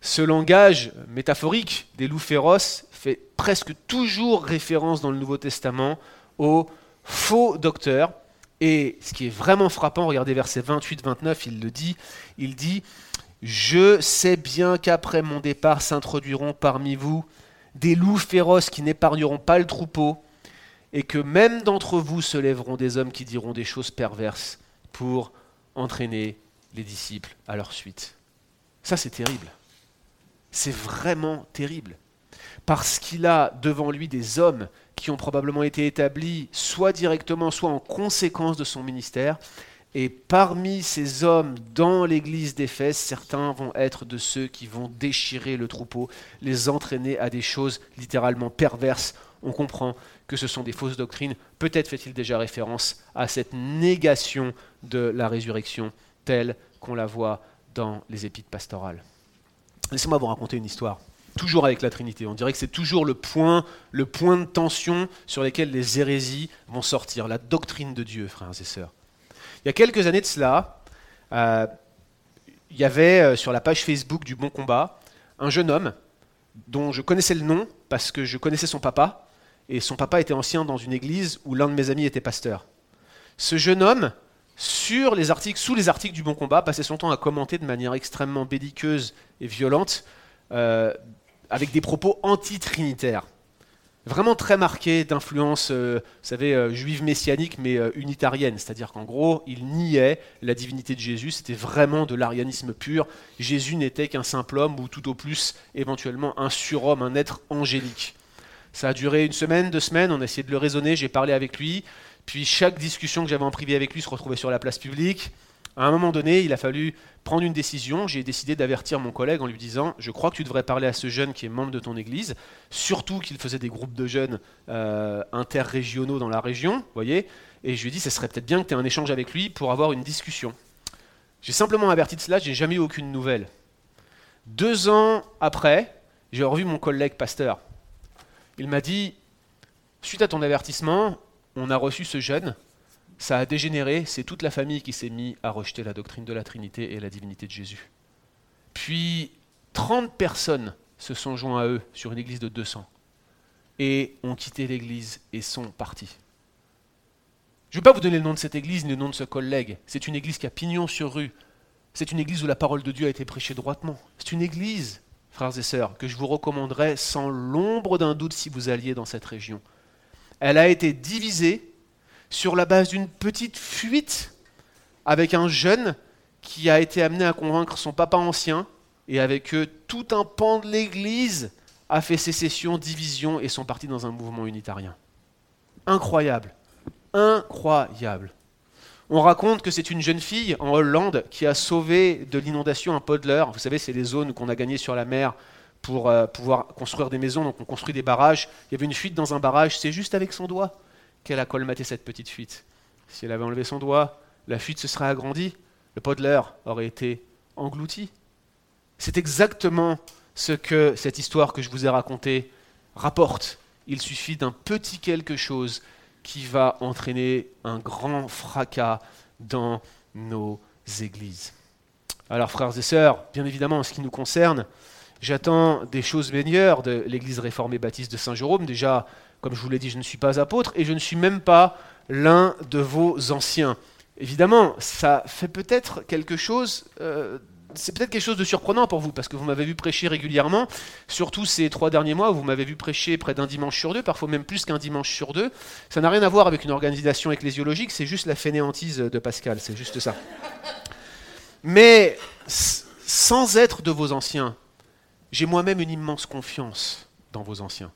Ce langage métaphorique des loups féroces fait presque toujours référence dans le Nouveau Testament aux faux docteurs et ce qui est vraiment frappant, regardez versets 28-29, il le dit, il dit, Je sais bien qu'après mon départ s'introduiront parmi vous des loups féroces qui n'épargneront pas le troupeau, et que même d'entre vous se lèveront des hommes qui diront des choses perverses pour entraîner les disciples à leur suite. Ça, c'est terrible. C'est vraiment terrible. Parce qu'il a devant lui des hommes qui ont probablement été établis soit directement, soit en conséquence de son ministère. Et parmi ces hommes dans l'église d'Éphèse, certains vont être de ceux qui vont déchirer le troupeau, les entraîner à des choses littéralement perverses. On comprend que ce sont des fausses doctrines. Peut-être fait-il déjà référence à cette négation de la résurrection telle qu'on la voit dans les épîtres pastorales. Laissez-moi vous raconter une histoire toujours avec la Trinité. On dirait que c'est toujours le point, le point de tension sur lequel les hérésies vont sortir, la doctrine de Dieu, frères et sœurs. Il y a quelques années de cela, euh, il y avait euh, sur la page Facebook du Bon Combat un jeune homme dont je connaissais le nom parce que je connaissais son papa, et son papa était ancien dans une église où l'un de mes amis était pasteur. Ce jeune homme, sur les articles, sous les articles du Bon Combat, passait son temps à commenter de manière extrêmement belliqueuse et violente euh, avec des propos anti-trinitaires. Vraiment très marqués d'influence, euh, vous savez, euh, juive messianique, mais euh, unitarienne. C'est-à-dire qu'en gros, il niait la divinité de Jésus. C'était vraiment de l'arianisme pur. Jésus n'était qu'un simple homme, ou tout au plus, éventuellement, un surhomme, un être angélique. Ça a duré une semaine, deux semaines. On a essayé de le raisonner. J'ai parlé avec lui. Puis chaque discussion que j'avais en privé avec lui se retrouvait sur la place publique. À un moment donné, il a fallu prendre une décision. J'ai décidé d'avertir mon collègue en lui disant Je crois que tu devrais parler à ce jeune qui est membre de ton église, surtout qu'il faisait des groupes de jeunes euh, interrégionaux dans la région, voyez. Et je lui ai dit Ce serait peut-être bien que tu aies un échange avec lui pour avoir une discussion. J'ai simplement averti de cela, j'ai jamais eu aucune nouvelle. Deux ans après, j'ai revu mon collègue pasteur. Il m'a dit Suite à ton avertissement, on a reçu ce jeune ça a dégénéré, c'est toute la famille qui s'est mise à rejeter la doctrine de la Trinité et la divinité de Jésus. Puis 30 personnes se sont joints à eux sur une église de 200 et ont quitté l'église et sont partis. Je ne vais pas vous donner le nom de cette église ni le nom de ce collègue. C'est une église qui a pignon sur rue. C'est une église où la parole de Dieu a été prêchée droitement. C'est une église, frères et sœurs, que je vous recommanderais sans l'ombre d'un doute si vous alliez dans cette région. Elle a été divisée sur la base d'une petite fuite avec un jeune qui a été amené à convaincre son papa ancien, et avec eux, tout un pan de l'Église a fait sécession, division, et sont partis dans un mouvement unitarien. Incroyable. Incroyable. On raconte que c'est une jeune fille en Hollande qui a sauvé de l'inondation un podler. Vous savez, c'est les zones qu'on a gagnées sur la mer pour euh, pouvoir construire des maisons, donc on construit des barrages. Il y avait une fuite dans un barrage, c'est juste avec son doigt qu'elle a colmaté cette petite fuite. Si elle avait enlevé son doigt, la fuite se serait agrandie, le podler aurait été englouti. C'est exactement ce que cette histoire que je vous ai racontée rapporte. Il suffit d'un petit quelque chose qui va entraîner un grand fracas dans nos églises. Alors frères et sœurs, bien évidemment en ce qui nous concerne, j'attends des choses meilleures de l'Église réformée baptiste de Saint-Jérôme. Déjà, comme je vous l'ai dit, je ne suis pas apôtre et je ne suis même pas l'un de vos anciens. Évidemment, ça fait peut-être quelque chose, euh, c'est peut-être quelque chose de surprenant pour vous, parce que vous m'avez vu prêcher régulièrement, surtout ces trois derniers mois où vous m'avez vu prêcher près d'un dimanche sur deux, parfois même plus qu'un dimanche sur deux. Ça n'a rien à voir avec une organisation ecclésiologique, c'est juste la fainéantise de Pascal, c'est juste ça. Mais sans être de vos anciens, j'ai moi-même une immense confiance dans vos anciens.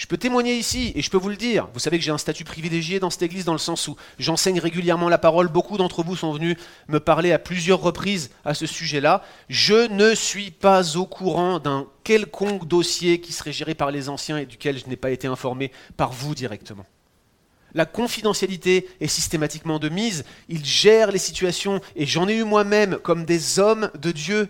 Je peux témoigner ici, et je peux vous le dire, vous savez que j'ai un statut privilégié dans cette église dans le sens où j'enseigne régulièrement la parole, beaucoup d'entre vous sont venus me parler à plusieurs reprises à ce sujet-là. Je ne suis pas au courant d'un quelconque dossier qui serait géré par les anciens et duquel je n'ai pas été informé par vous directement. La confidentialité est systématiquement de mise, ils gèrent les situations, et j'en ai eu moi-même comme des hommes de Dieu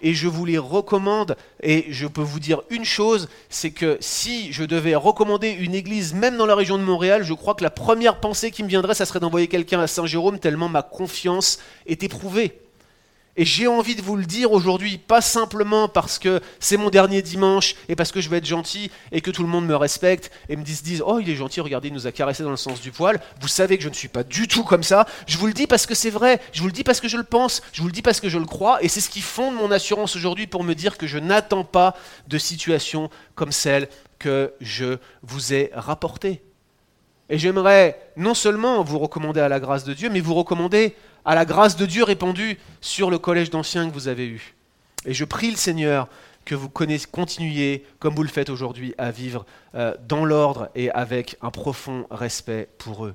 et je vous les recommande. Et je peux vous dire une chose, c'est que si je devais recommander une église, même dans la région de Montréal, je crois que la première pensée qui me viendrait, ça serait d'envoyer quelqu'un à Saint-Jérôme, tellement ma confiance est éprouvée. Et j'ai envie de vous le dire aujourd'hui, pas simplement parce que c'est mon dernier dimanche et parce que je vais être gentil et que tout le monde me respecte et me dise, Oh, il est gentil, regardez, il nous a caressé dans le sens du poil. Vous savez que je ne suis pas du tout comme ça. Je vous le dis parce que c'est vrai. Je vous le dis parce que je le pense. Je vous le dis parce que je le crois. Et c'est ce qui fonde mon assurance aujourd'hui pour me dire que je n'attends pas de situation comme celle que je vous ai rapportée. Et j'aimerais non seulement vous recommander à la grâce de Dieu, mais vous recommander à la grâce de Dieu répandue sur le collège d'anciens que vous avez eu. Et je prie le Seigneur que vous continuiez, comme vous le faites aujourd'hui, à vivre euh, dans l'ordre et avec un profond respect pour eux.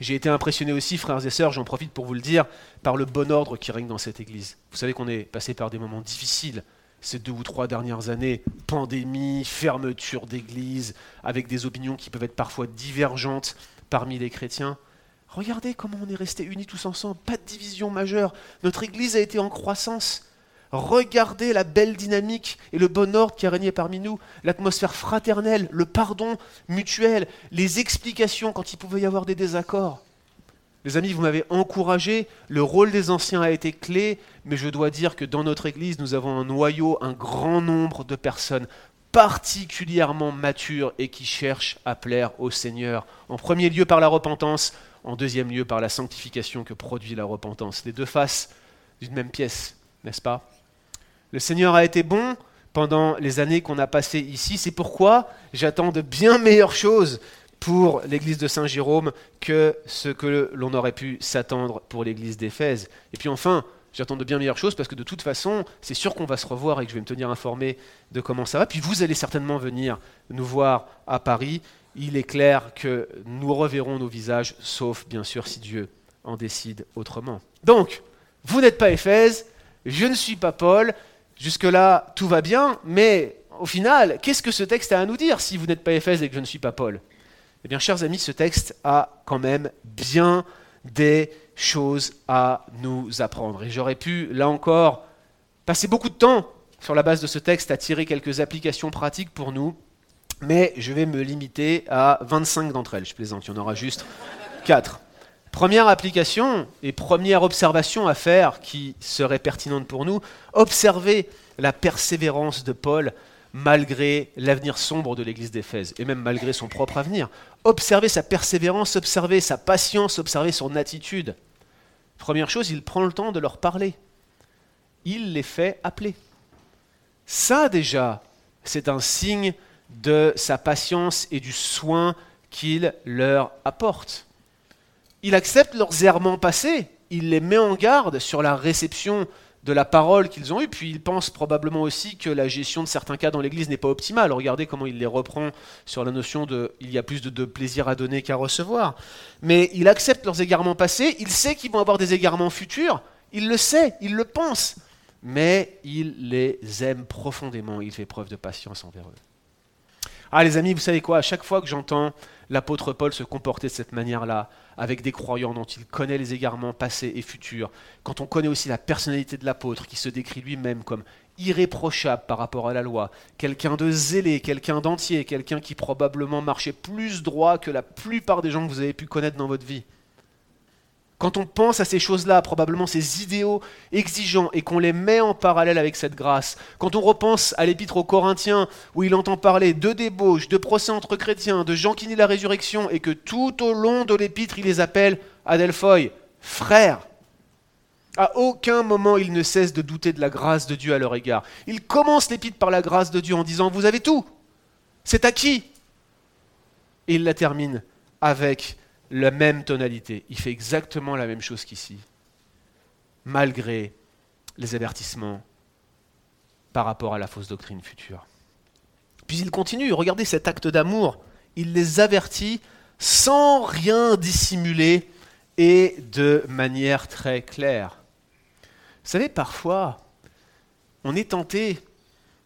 J'ai été impressionné aussi, frères et sœurs, j'en profite pour vous le dire, par le bon ordre qui règne dans cette Église. Vous savez qu'on est passé par des moments difficiles ces deux ou trois dernières années, pandémie, fermeture d'église, avec des opinions qui peuvent être parfois divergentes parmi les chrétiens. Regardez comment on est restés unis tous ensemble, pas de division majeure. Notre Église a été en croissance. Regardez la belle dynamique et le bon ordre qui a régné parmi nous, l'atmosphère fraternelle, le pardon mutuel, les explications quand il pouvait y avoir des désaccords. Les amis, vous m'avez encouragé, le rôle des anciens a été clé, mais je dois dire que dans notre Église, nous avons un noyau, un grand nombre de personnes particulièrement matures et qui cherchent à plaire au Seigneur. En premier lieu par la repentance, en deuxième lieu par la sanctification que produit la repentance. Les deux faces d'une même pièce, n'est-ce pas? Le Seigneur a été bon pendant les années qu'on a passées ici, c'est pourquoi j'attends de bien meilleures choses pour l'église de Saint-Jérôme que ce que l'on aurait pu s'attendre pour l'église d'Éphèse. Et puis enfin, j'attends de bien meilleures choses parce que de toute façon, c'est sûr qu'on va se revoir et que je vais me tenir informé de comment ça va. Puis vous allez certainement venir nous voir à Paris. Il est clair que nous reverrons nos visages, sauf bien sûr si Dieu en décide autrement. Donc, vous n'êtes pas Éphèse, je ne suis pas Paul, jusque-là tout va bien, mais au final, qu'est-ce que ce texte a à nous dire si vous n'êtes pas Éphèse et que je ne suis pas Paul? Eh bien, chers amis, ce texte a quand même bien des choses à nous apprendre. Et j'aurais pu, là encore, passer beaucoup de temps sur la base de ce texte à tirer quelques applications pratiques pour nous, mais je vais me limiter à 25 d'entre elles. Je plaisante, il y en aura juste 4. Première application et première observation à faire qui serait pertinente pour nous, observer la persévérance de Paul malgré l'avenir sombre de l'église d'Éphèse, et même malgré son propre avenir. Observer sa persévérance, observer sa patience, observer son attitude. Première chose, il prend le temps de leur parler. Il les fait appeler. Ça déjà, c'est un signe de sa patience et du soin qu'il leur apporte. Il accepte leurs errements passés, il les met en garde sur la réception de la parole qu'ils ont eue, puis il pense probablement aussi que la gestion de certains cas dans l'Église n'est pas optimale. Regardez comment il les reprend sur la notion de il y a plus de, de plaisir à donner qu'à recevoir. Mais il accepte leurs égarements passés, il sait qu'ils vont avoir des égarements futurs, il le sait, il le pense, mais il les aime profondément, il fait preuve de patience envers eux. Ah les amis, vous savez quoi, à chaque fois que j'entends l'apôtre Paul se comporter de cette manière-là, avec des croyants dont il connaît les égarements passés et futurs, quand on connaît aussi la personnalité de l'apôtre qui se décrit lui-même comme irréprochable par rapport à la loi, quelqu'un de zélé, quelqu'un d'entier, quelqu'un qui probablement marchait plus droit que la plupart des gens que vous avez pu connaître dans votre vie. Quand on pense à ces choses-là, probablement ces idéaux exigeants, et qu'on les met en parallèle avec cette grâce, quand on repense à l'épître aux Corinthiens, où il entend parler de débauche, de procès entre chrétiens, de gens qui nient la résurrection, et que tout au long de l'épître, il les appelle Adelphoi, frères. À aucun moment il ne cesse de douter de la grâce de Dieu à leur égard. Il commence l'épître par la grâce de Dieu en disant Vous avez tout, c'est acquis. Et il la termine avec la même tonalité. Il fait exactement la même chose qu'ici, malgré les avertissements par rapport à la fausse doctrine future. Puis il continue, regardez cet acte d'amour, il les avertit sans rien dissimuler et de manière très claire. Vous savez, parfois, on est tenté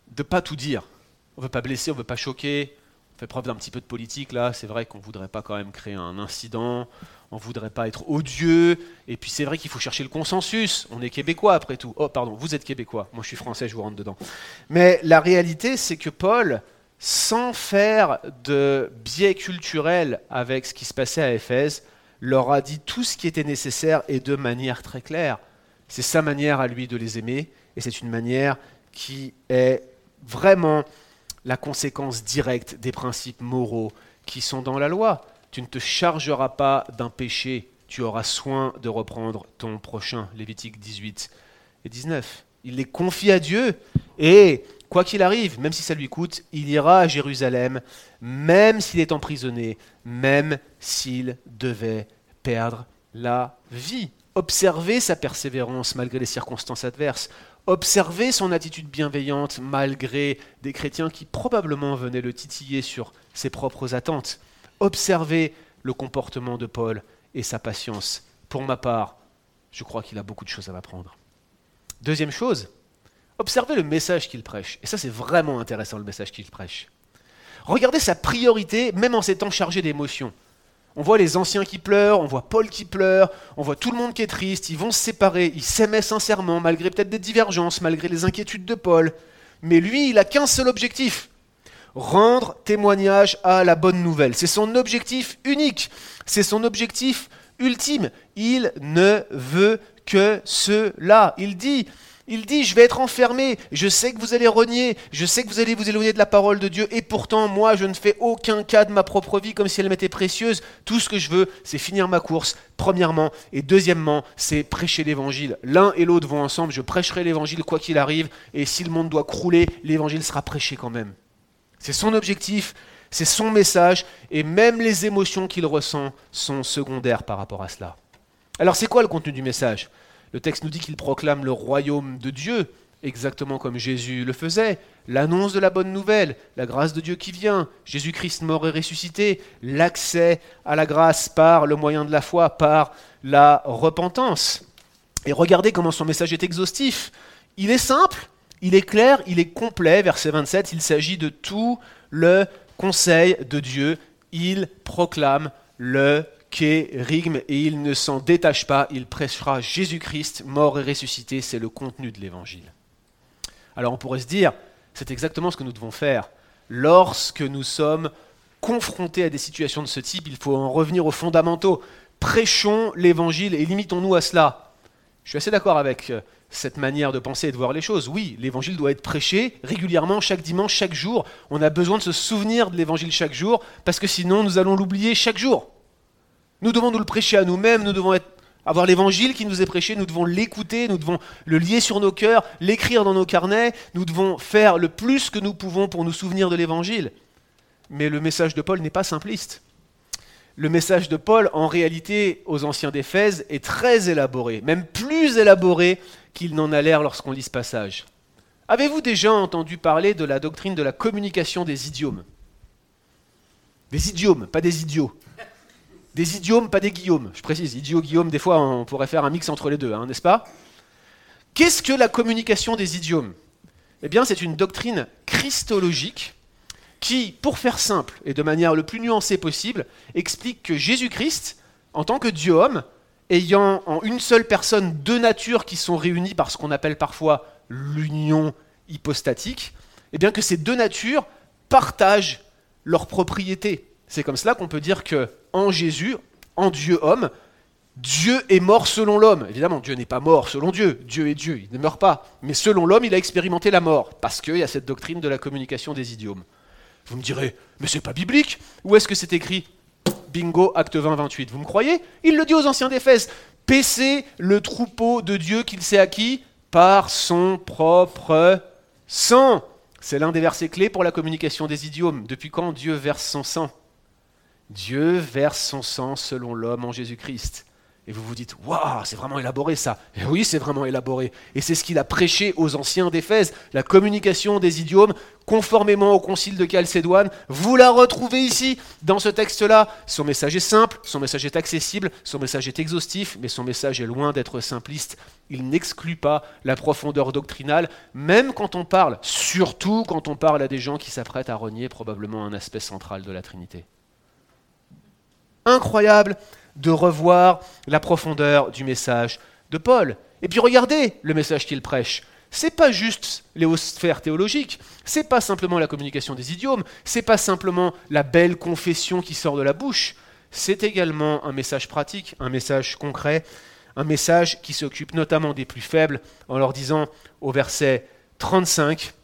de ne pas tout dire. On ne veut pas blesser, on ne veut pas choquer, fait preuve d'un petit peu de politique là. C'est vrai qu'on voudrait pas quand même créer un incident, on voudrait pas être odieux. Et puis c'est vrai qu'il faut chercher le consensus. On est québécois après tout. Oh pardon, vous êtes québécois. Moi je suis français, je vous rentre dedans. Mais la réalité c'est que Paul, sans faire de biais culturel avec ce qui se passait à Éphèse, leur a dit tout ce qui était nécessaire et de manière très claire. C'est sa manière à lui de les aimer et c'est une manière qui est vraiment la conséquence directe des principes moraux qui sont dans la loi. Tu ne te chargeras pas d'un péché, tu auras soin de reprendre ton prochain. Lévitique 18 et 19. Il les confie à Dieu et Quoi qu'il arrive, même si ça lui coûte, il ira à Jérusalem, même s'il est emprisonné, même s'il devait perdre la vie. Observez sa persévérance malgré les circonstances adverses. Observez son attitude bienveillante malgré des chrétiens qui probablement venaient le titiller sur ses propres attentes. Observez le comportement de Paul et sa patience. Pour ma part, je crois qu'il a beaucoup de choses à m'apprendre. Deuxième chose, observez le message qu'il prêche. Et ça, c'est vraiment intéressant, le message qu'il prêche. Regardez sa priorité, même en ces temps chargés d'émotions. On voit les anciens qui pleurent, on voit Paul qui pleure, on voit tout le monde qui est triste, ils vont se séparer, ils s'aimaient sincèrement, malgré peut-être des divergences, malgré les inquiétudes de Paul. Mais lui, il a qu'un seul objectif, rendre témoignage à la bonne nouvelle. C'est son objectif unique, c'est son objectif ultime. Il ne veut que cela. Il dit, il dit, je vais être enfermé, je sais que vous allez renier, je sais que vous allez vous éloigner de la parole de Dieu, et pourtant moi je ne fais aucun cas de ma propre vie comme si elle m'était précieuse. Tout ce que je veux, c'est finir ma course, premièrement, et deuxièmement, c'est prêcher l'évangile. L'un et l'autre vont ensemble, je prêcherai l'évangile quoi qu'il arrive, et si le monde doit crouler, l'évangile sera prêché quand même. C'est son objectif, c'est son message, et même les émotions qu'il ressent sont secondaires par rapport à cela. Alors c'est quoi le contenu du message? Le texte nous dit qu'il proclame le royaume de Dieu, exactement comme Jésus le faisait, l'annonce de la bonne nouvelle, la grâce de Dieu qui vient, Jésus-Christ mort et ressuscité, l'accès à la grâce par le moyen de la foi, par la repentance. Et regardez comment son message est exhaustif. Il est simple, il est clair, il est complet. Verset 27, il s'agit de tout le conseil de Dieu. Il proclame le kérigme et il ne s'en détache pas. Il prêchera Jésus-Christ, mort et ressuscité. C'est le contenu de l'évangile. Alors on pourrait se dire, c'est exactement ce que nous devons faire. Lorsque nous sommes confrontés à des situations de ce type, il faut en revenir aux fondamentaux. Prêchons l'évangile et limitons-nous à cela. Je suis assez d'accord avec euh, cette manière de penser et de voir les choses. Oui, l'évangile doit être prêché régulièrement, chaque dimanche, chaque jour. On a besoin de se souvenir de l'évangile chaque jour, parce que sinon nous allons l'oublier chaque jour. Nous devons nous le prêcher à nous-mêmes, nous devons avoir l'évangile qui nous est prêché, nous devons l'écouter, nous devons le lier sur nos cœurs, l'écrire dans nos carnets, nous devons faire le plus que nous pouvons pour nous souvenir de l'évangile. Mais le message de Paul n'est pas simpliste le message de Paul, en réalité, aux anciens d'Éphèse, est très élaboré, même plus élaboré qu'il n'en a l'air lorsqu'on lit ce passage. Avez-vous déjà entendu parler de la doctrine de la communication des idiomes? Des idiomes, pas des idiots. Des idiomes, pas des guillaumes. Je précise, idiot, guillaume, des fois on pourrait faire un mix entre les deux, hein, n'est-ce pas? Qu'est-ce que la communication des idiomes? Eh bien, c'est une doctrine christologique qui, pour faire simple et de manière le plus nuancée possible, explique que Jésus-Christ, en tant que Dieu-homme, ayant en une seule personne deux natures qui sont réunies par ce qu'on appelle parfois l'union hypostatique, eh bien que ces deux natures partagent leurs propriétés. C'est comme cela qu'on peut dire que en Jésus, en Dieu-homme, Dieu est mort selon l'homme. Évidemment, Dieu n'est pas mort selon Dieu. Dieu est Dieu, il ne meurt pas. Mais selon l'homme, il a expérimenté la mort, parce qu'il y a cette doctrine de la communication des idiomes. Vous me direz, mais c'est pas biblique. Où est-ce que c'est écrit? Bingo, acte 20, 28. Vous me croyez? Il le dit aux anciens d'Éphèse. Paissez le troupeau de Dieu qu'il s'est acquis par son propre sang. C'est l'un des versets clés pour la communication des idiomes. Depuis quand Dieu verse son sang? Dieu verse son sang selon l'homme en Jésus-Christ. Et vous vous dites, waouh, c'est vraiment élaboré ça. Et oui, c'est vraiment élaboré. Et c'est ce qu'il a prêché aux anciens d'Éphèse, la communication des idiomes, conformément au concile de Chalcédoine. Vous la retrouvez ici, dans ce texte-là. Son message est simple, son message est accessible, son message est exhaustif, mais son message est loin d'être simpliste. Il n'exclut pas la profondeur doctrinale, même quand on parle, surtout quand on parle à des gens qui s'apprêtent à renier probablement un aspect central de la Trinité. Incroyable de revoir la profondeur du message de Paul. Et puis regardez le message qu'il prêche. C'est pas juste les hautes sphères théologiques, c'est pas simplement la communication des idiomes, c'est pas simplement la belle confession qui sort de la bouche, c'est également un message pratique, un message concret, un message qui s'occupe notamment des plus faibles en leur disant au verset 35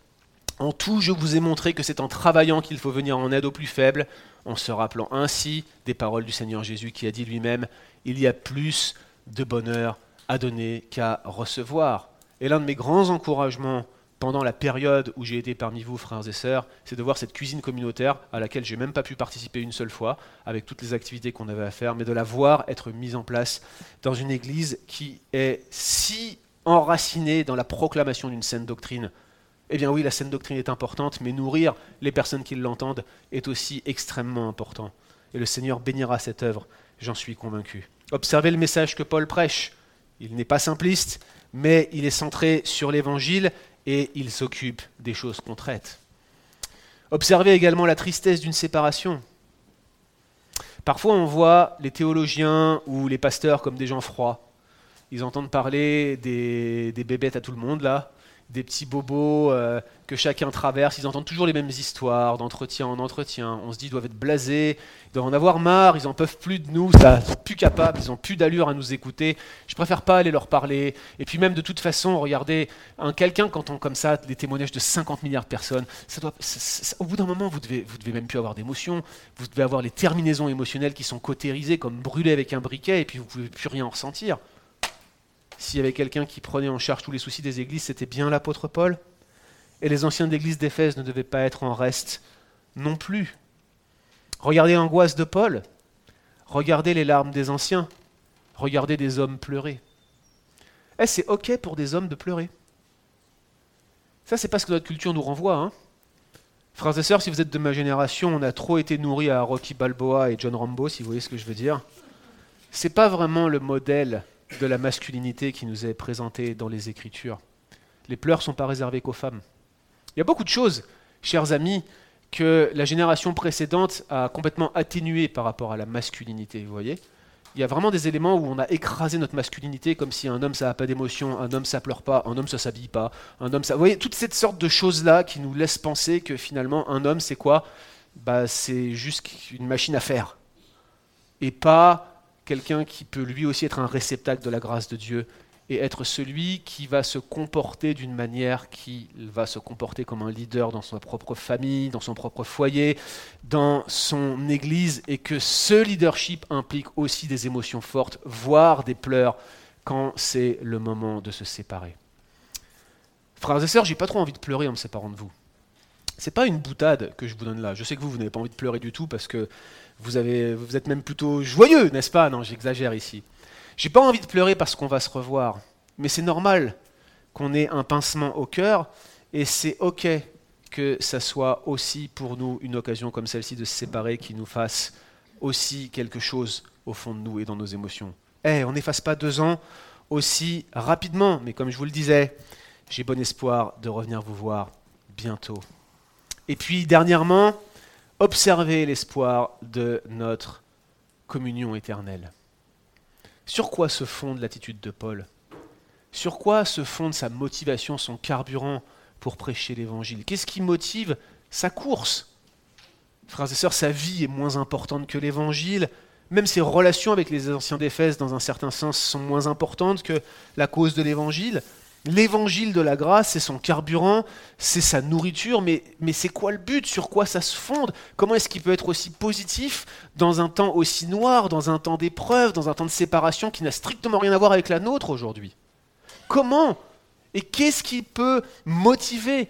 En tout, je vous ai montré que c'est en travaillant qu'il faut venir en aide aux plus faibles, en se rappelant ainsi des paroles du Seigneur Jésus qui a dit lui-même, il y a plus de bonheur à donner qu'à recevoir. Et l'un de mes grands encouragements pendant la période où j'ai été parmi vous, frères et sœurs, c'est de voir cette cuisine communautaire à laquelle j'ai même pas pu participer une seule fois, avec toutes les activités qu'on avait à faire, mais de la voir être mise en place dans une église qui est si enracinée dans la proclamation d'une saine doctrine. Eh bien oui, la saine doctrine est importante, mais nourrir les personnes qui l'entendent est aussi extrêmement important. Et le Seigneur bénira cette œuvre, j'en suis convaincu. Observez le message que Paul prêche. Il n'est pas simpliste, mais il est centré sur l'Évangile et il s'occupe des choses traite. Observez également la tristesse d'une séparation. Parfois on voit les théologiens ou les pasteurs comme des gens froids. Ils entendent parler des, des bébêtes à tout le monde, là, des petits bobos euh, que chacun traverse. Ils entendent toujours les mêmes histoires, d'entretien en entretien. On se dit, ils doivent être blasés, ils doivent en avoir marre, ils n'en peuvent plus de nous, ils sont plus capables, ils n'ont plus d'allure à nous écouter. Je préfère pas aller leur parler. Et puis même de toute façon, regardez, un quelqu'un quand on comme ça des témoignages de 50 milliards de personnes, ça doit, au bout d'un moment, vous devez, vous devez même plus avoir d'émotions. Vous devez avoir les terminaisons émotionnelles qui sont cautérisées comme brûlées avec un briquet, et puis vous pouvez plus rien ressentir. S'il y avait quelqu'un qui prenait en charge tous les soucis des églises, c'était bien l'apôtre Paul. Et les anciens d'église d'Éphèse ne devaient pas être en reste non plus. Regardez l'angoisse de Paul. Regardez les larmes des anciens. Regardez des hommes pleurer. Eh, c'est OK pour des hommes de pleurer. Ça, c'est pas ce que notre culture nous renvoie. Hein. Frères et sœurs, si vous êtes de ma génération, on a trop été nourris à Rocky Balboa et John Rambo, si vous voyez ce que je veux dire. C'est pas vraiment le modèle de la masculinité qui nous est présentée dans les Écritures. Les pleurs ne sont pas réservés qu'aux femmes. Il y a beaucoup de choses, chers amis, que la génération précédente a complètement atténuées par rapport à la masculinité, vous voyez il y a vraiment des éléments où on a écrasé notre masculinité, comme si un homme ça n'a pas d'émotion, un homme ça pleure pas, un homme ça s'habille pas, un homme ça. Vous voyez, toute cette sorte de choses-là qui nous laissent penser que finalement un homme c'est quoi? Bah, C'est juste une machine à faire. Et pas quelqu'un qui peut lui aussi être un réceptacle de la grâce de Dieu et être celui qui va se comporter d'une manière qui va se comporter comme un leader dans sa propre famille, dans son propre foyer, dans son église, et que ce leadership implique aussi des émotions fortes, voire des pleurs, quand c'est le moment de se séparer. Frères et sœurs, j'ai pas trop envie de pleurer en me séparant de vous. C'est pas une boutade que je vous donne là. Je sais que vous, vous n'avez pas envie de pleurer du tout parce que vous, êtes même plutôt joyeux, n'est-ce pas? Non, j'exagère ici. J'ai pas envie de pleurer parce qu'on va se revoir, mais c'est normal qu'on ait un pincement au cœur et c'est ok que ça soit aussi pour nous une occasion comme celle-ci de se séparer qui nous fasse aussi quelque chose au fond de nous et dans nos émotions. Eh, on n'efface pas deux ans aussi rapidement, mais comme je vous le disais, j'ai bon espoir de revenir vous voir bientôt. Et puis dernièrement, observez l'espoir de notre communion éternelle. Sur quoi se fonde l'attitude de Paul? Sur quoi se fonde sa motivation, son carburant pour prêcher l'Évangile? Qu'est-ce qui motive sa course? Frères et sœurs, sa vie est moins importante que l'Évangile. Même ses relations avec les anciens d'Éphèse, dans un certain sens, sont moins importantes que la cause de l'Évangile. L'évangile de la grâce, c'est son carburant, c'est sa nourriture, mais, c'est quoi le but? Sur quoi ça se fonde? Comment est-ce qu'il peut être aussi positif dans un temps aussi noir, dans un temps d'épreuve, dans un temps de séparation qui n'a strictement rien à voir avec la nôtre aujourd'hui? Comment Et qu'est-ce qui peut motiver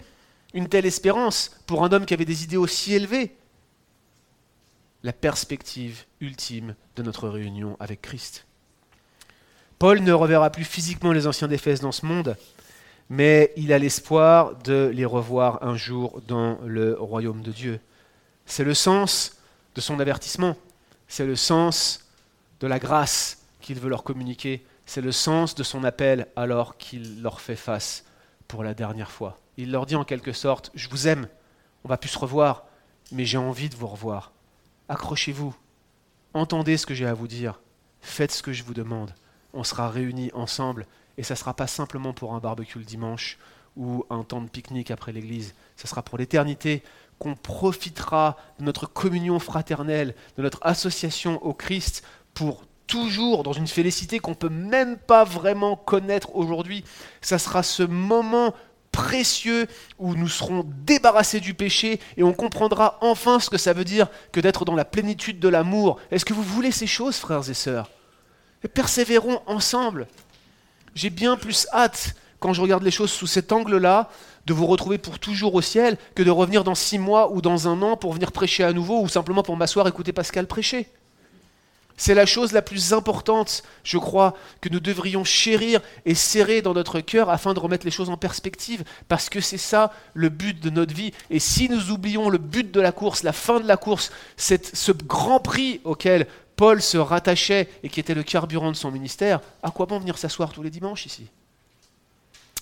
une telle espérance pour un homme qui avait des idées aussi élevées? La perspective ultime de notre réunion avec Christ. Paul ne reverra plus physiquement les anciens d'Éphèse dans ce monde, mais il a l'espoir de les revoir un jour dans le royaume de Dieu. C'est le sens de son avertissement, c'est le sens de la grâce qu'il veut leur communiquer, c'est le sens de son appel alors qu'il leur fait face pour la dernière fois. Il leur dit en quelque sorte, je vous aime, on va plus se revoir, mais j'ai envie de vous revoir. Accrochez-vous, entendez ce que j'ai à vous dire, faites ce que je vous demande on sera réunis ensemble et ça ne sera pas simplement pour un barbecue le dimanche ou un temps de pique-nique après l'église. Ce sera pour l'éternité qu'on profitera de notre communion fraternelle, de notre association au Christ pour toujours dans une félicité qu'on ne peut même pas vraiment connaître aujourd'hui. Ça sera ce moment précieux où nous serons débarrassés du péché et on comprendra enfin ce que ça veut dire que d'être dans la plénitude de l'amour. Est-ce que vous voulez ces choses, frères et sœurs? Persévérons ensemble. J'ai bien plus hâte quand je regarde les choses sous cet angle-là, de vous retrouver pour toujours au ciel, que de revenir dans six mois ou dans un an pour venir prêcher à nouveau, ou simplement pour m'asseoir écouter Pascal prêcher. C'est la chose la plus importante, je crois, que nous devrions chérir et serrer dans notre cœur afin de remettre les choses en perspective, parce que c'est ça le but de notre vie. Et si nous oublions le but de la course, la fin de la course, ce grand prix auquel Paul se rattachait et qui était le carburant de son ministère, à quoi bon venir s'asseoir tous les dimanches ici?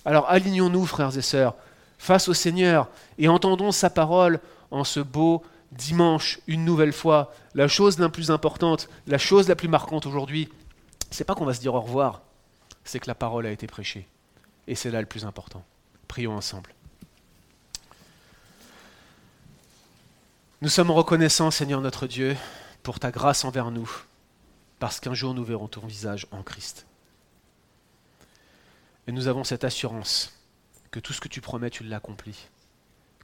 Alors alignons-nous, frères et sœurs, face au Seigneur et entendons sa parole en ce beau dimanche, une nouvelle fois, la chose la plus importante, la chose la plus marquante aujourd'hui, c'est pas qu'on va se dire au revoir, c'est que la parole a été prêchée. Et c'est là le plus important. Prions ensemble. Nous sommes reconnaissants, Seigneur notre Dieu, pour ta grâce envers nous, parce qu'un jour nous verrons ton visage en Christ. Et nous avons cette assurance que tout ce que tu promets, tu l'accomplis,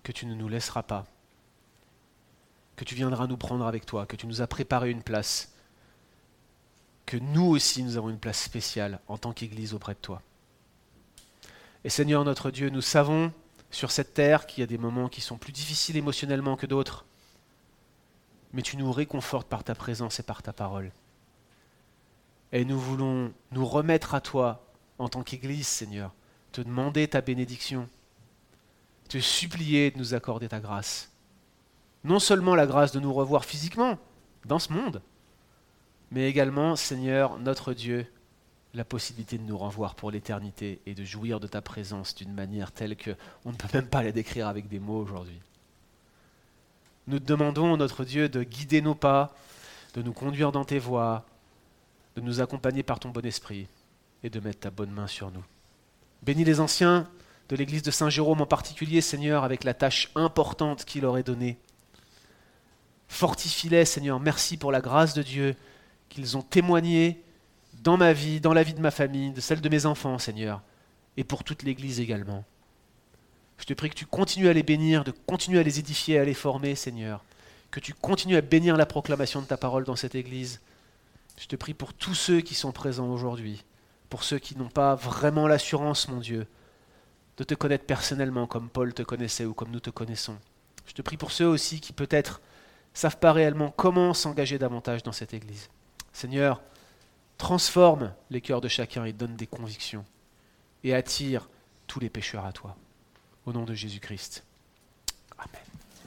que tu ne nous laisseras pas, que tu viendras nous prendre avec toi, que tu nous as préparé une place, que nous aussi nous avons une place spéciale en tant qu'Église auprès de toi. Et Seigneur notre Dieu, nous savons sur cette terre qu'il y a des moments qui sont plus difficiles émotionnellement que d'autres, mais tu nous réconfortes par ta présence et par ta parole. Et nous voulons nous remettre à toi en tant qu'Église, Seigneur, te demander ta bénédiction, te supplier de nous accorder ta grâce non seulement la grâce de nous revoir physiquement dans ce monde, mais également, Seigneur, notre Dieu, la possibilité de nous revoir pour l'éternité et de jouir de ta présence d'une manière telle que on ne peut même pas la décrire avec des mots aujourd'hui. Nous demandons, notre Dieu, de guider nos pas, de nous conduire dans tes voies, de nous accompagner par ton bon esprit et de mettre ta bonne main sur nous. Bénis les anciens de l'église de Saint Jérôme en particulier, Seigneur, avec la tâche importante qu'il leur est donnée Fortifie-les, Seigneur. Merci pour la grâce de Dieu qu'ils ont témoigné dans ma vie, dans la vie de ma famille, de celle de mes enfants, Seigneur, et pour toute l'Église également. Je te prie que tu continues à les bénir, de continuer à les édifier, à les former, Seigneur. Que tu continues à bénir la proclamation de ta parole dans cette Église. Je te prie pour tous ceux qui sont présents aujourd'hui, pour ceux qui n'ont pas vraiment l'assurance, mon Dieu, de te connaître personnellement comme Paul te connaissait ou comme nous te connaissons. Je te prie pour ceux aussi qui peut-être savent pas réellement comment s'engager davantage dans cette Église. Seigneur, transforme les cœurs de chacun et donne des convictions et attire tous les pécheurs à toi. Au nom de Jésus-Christ.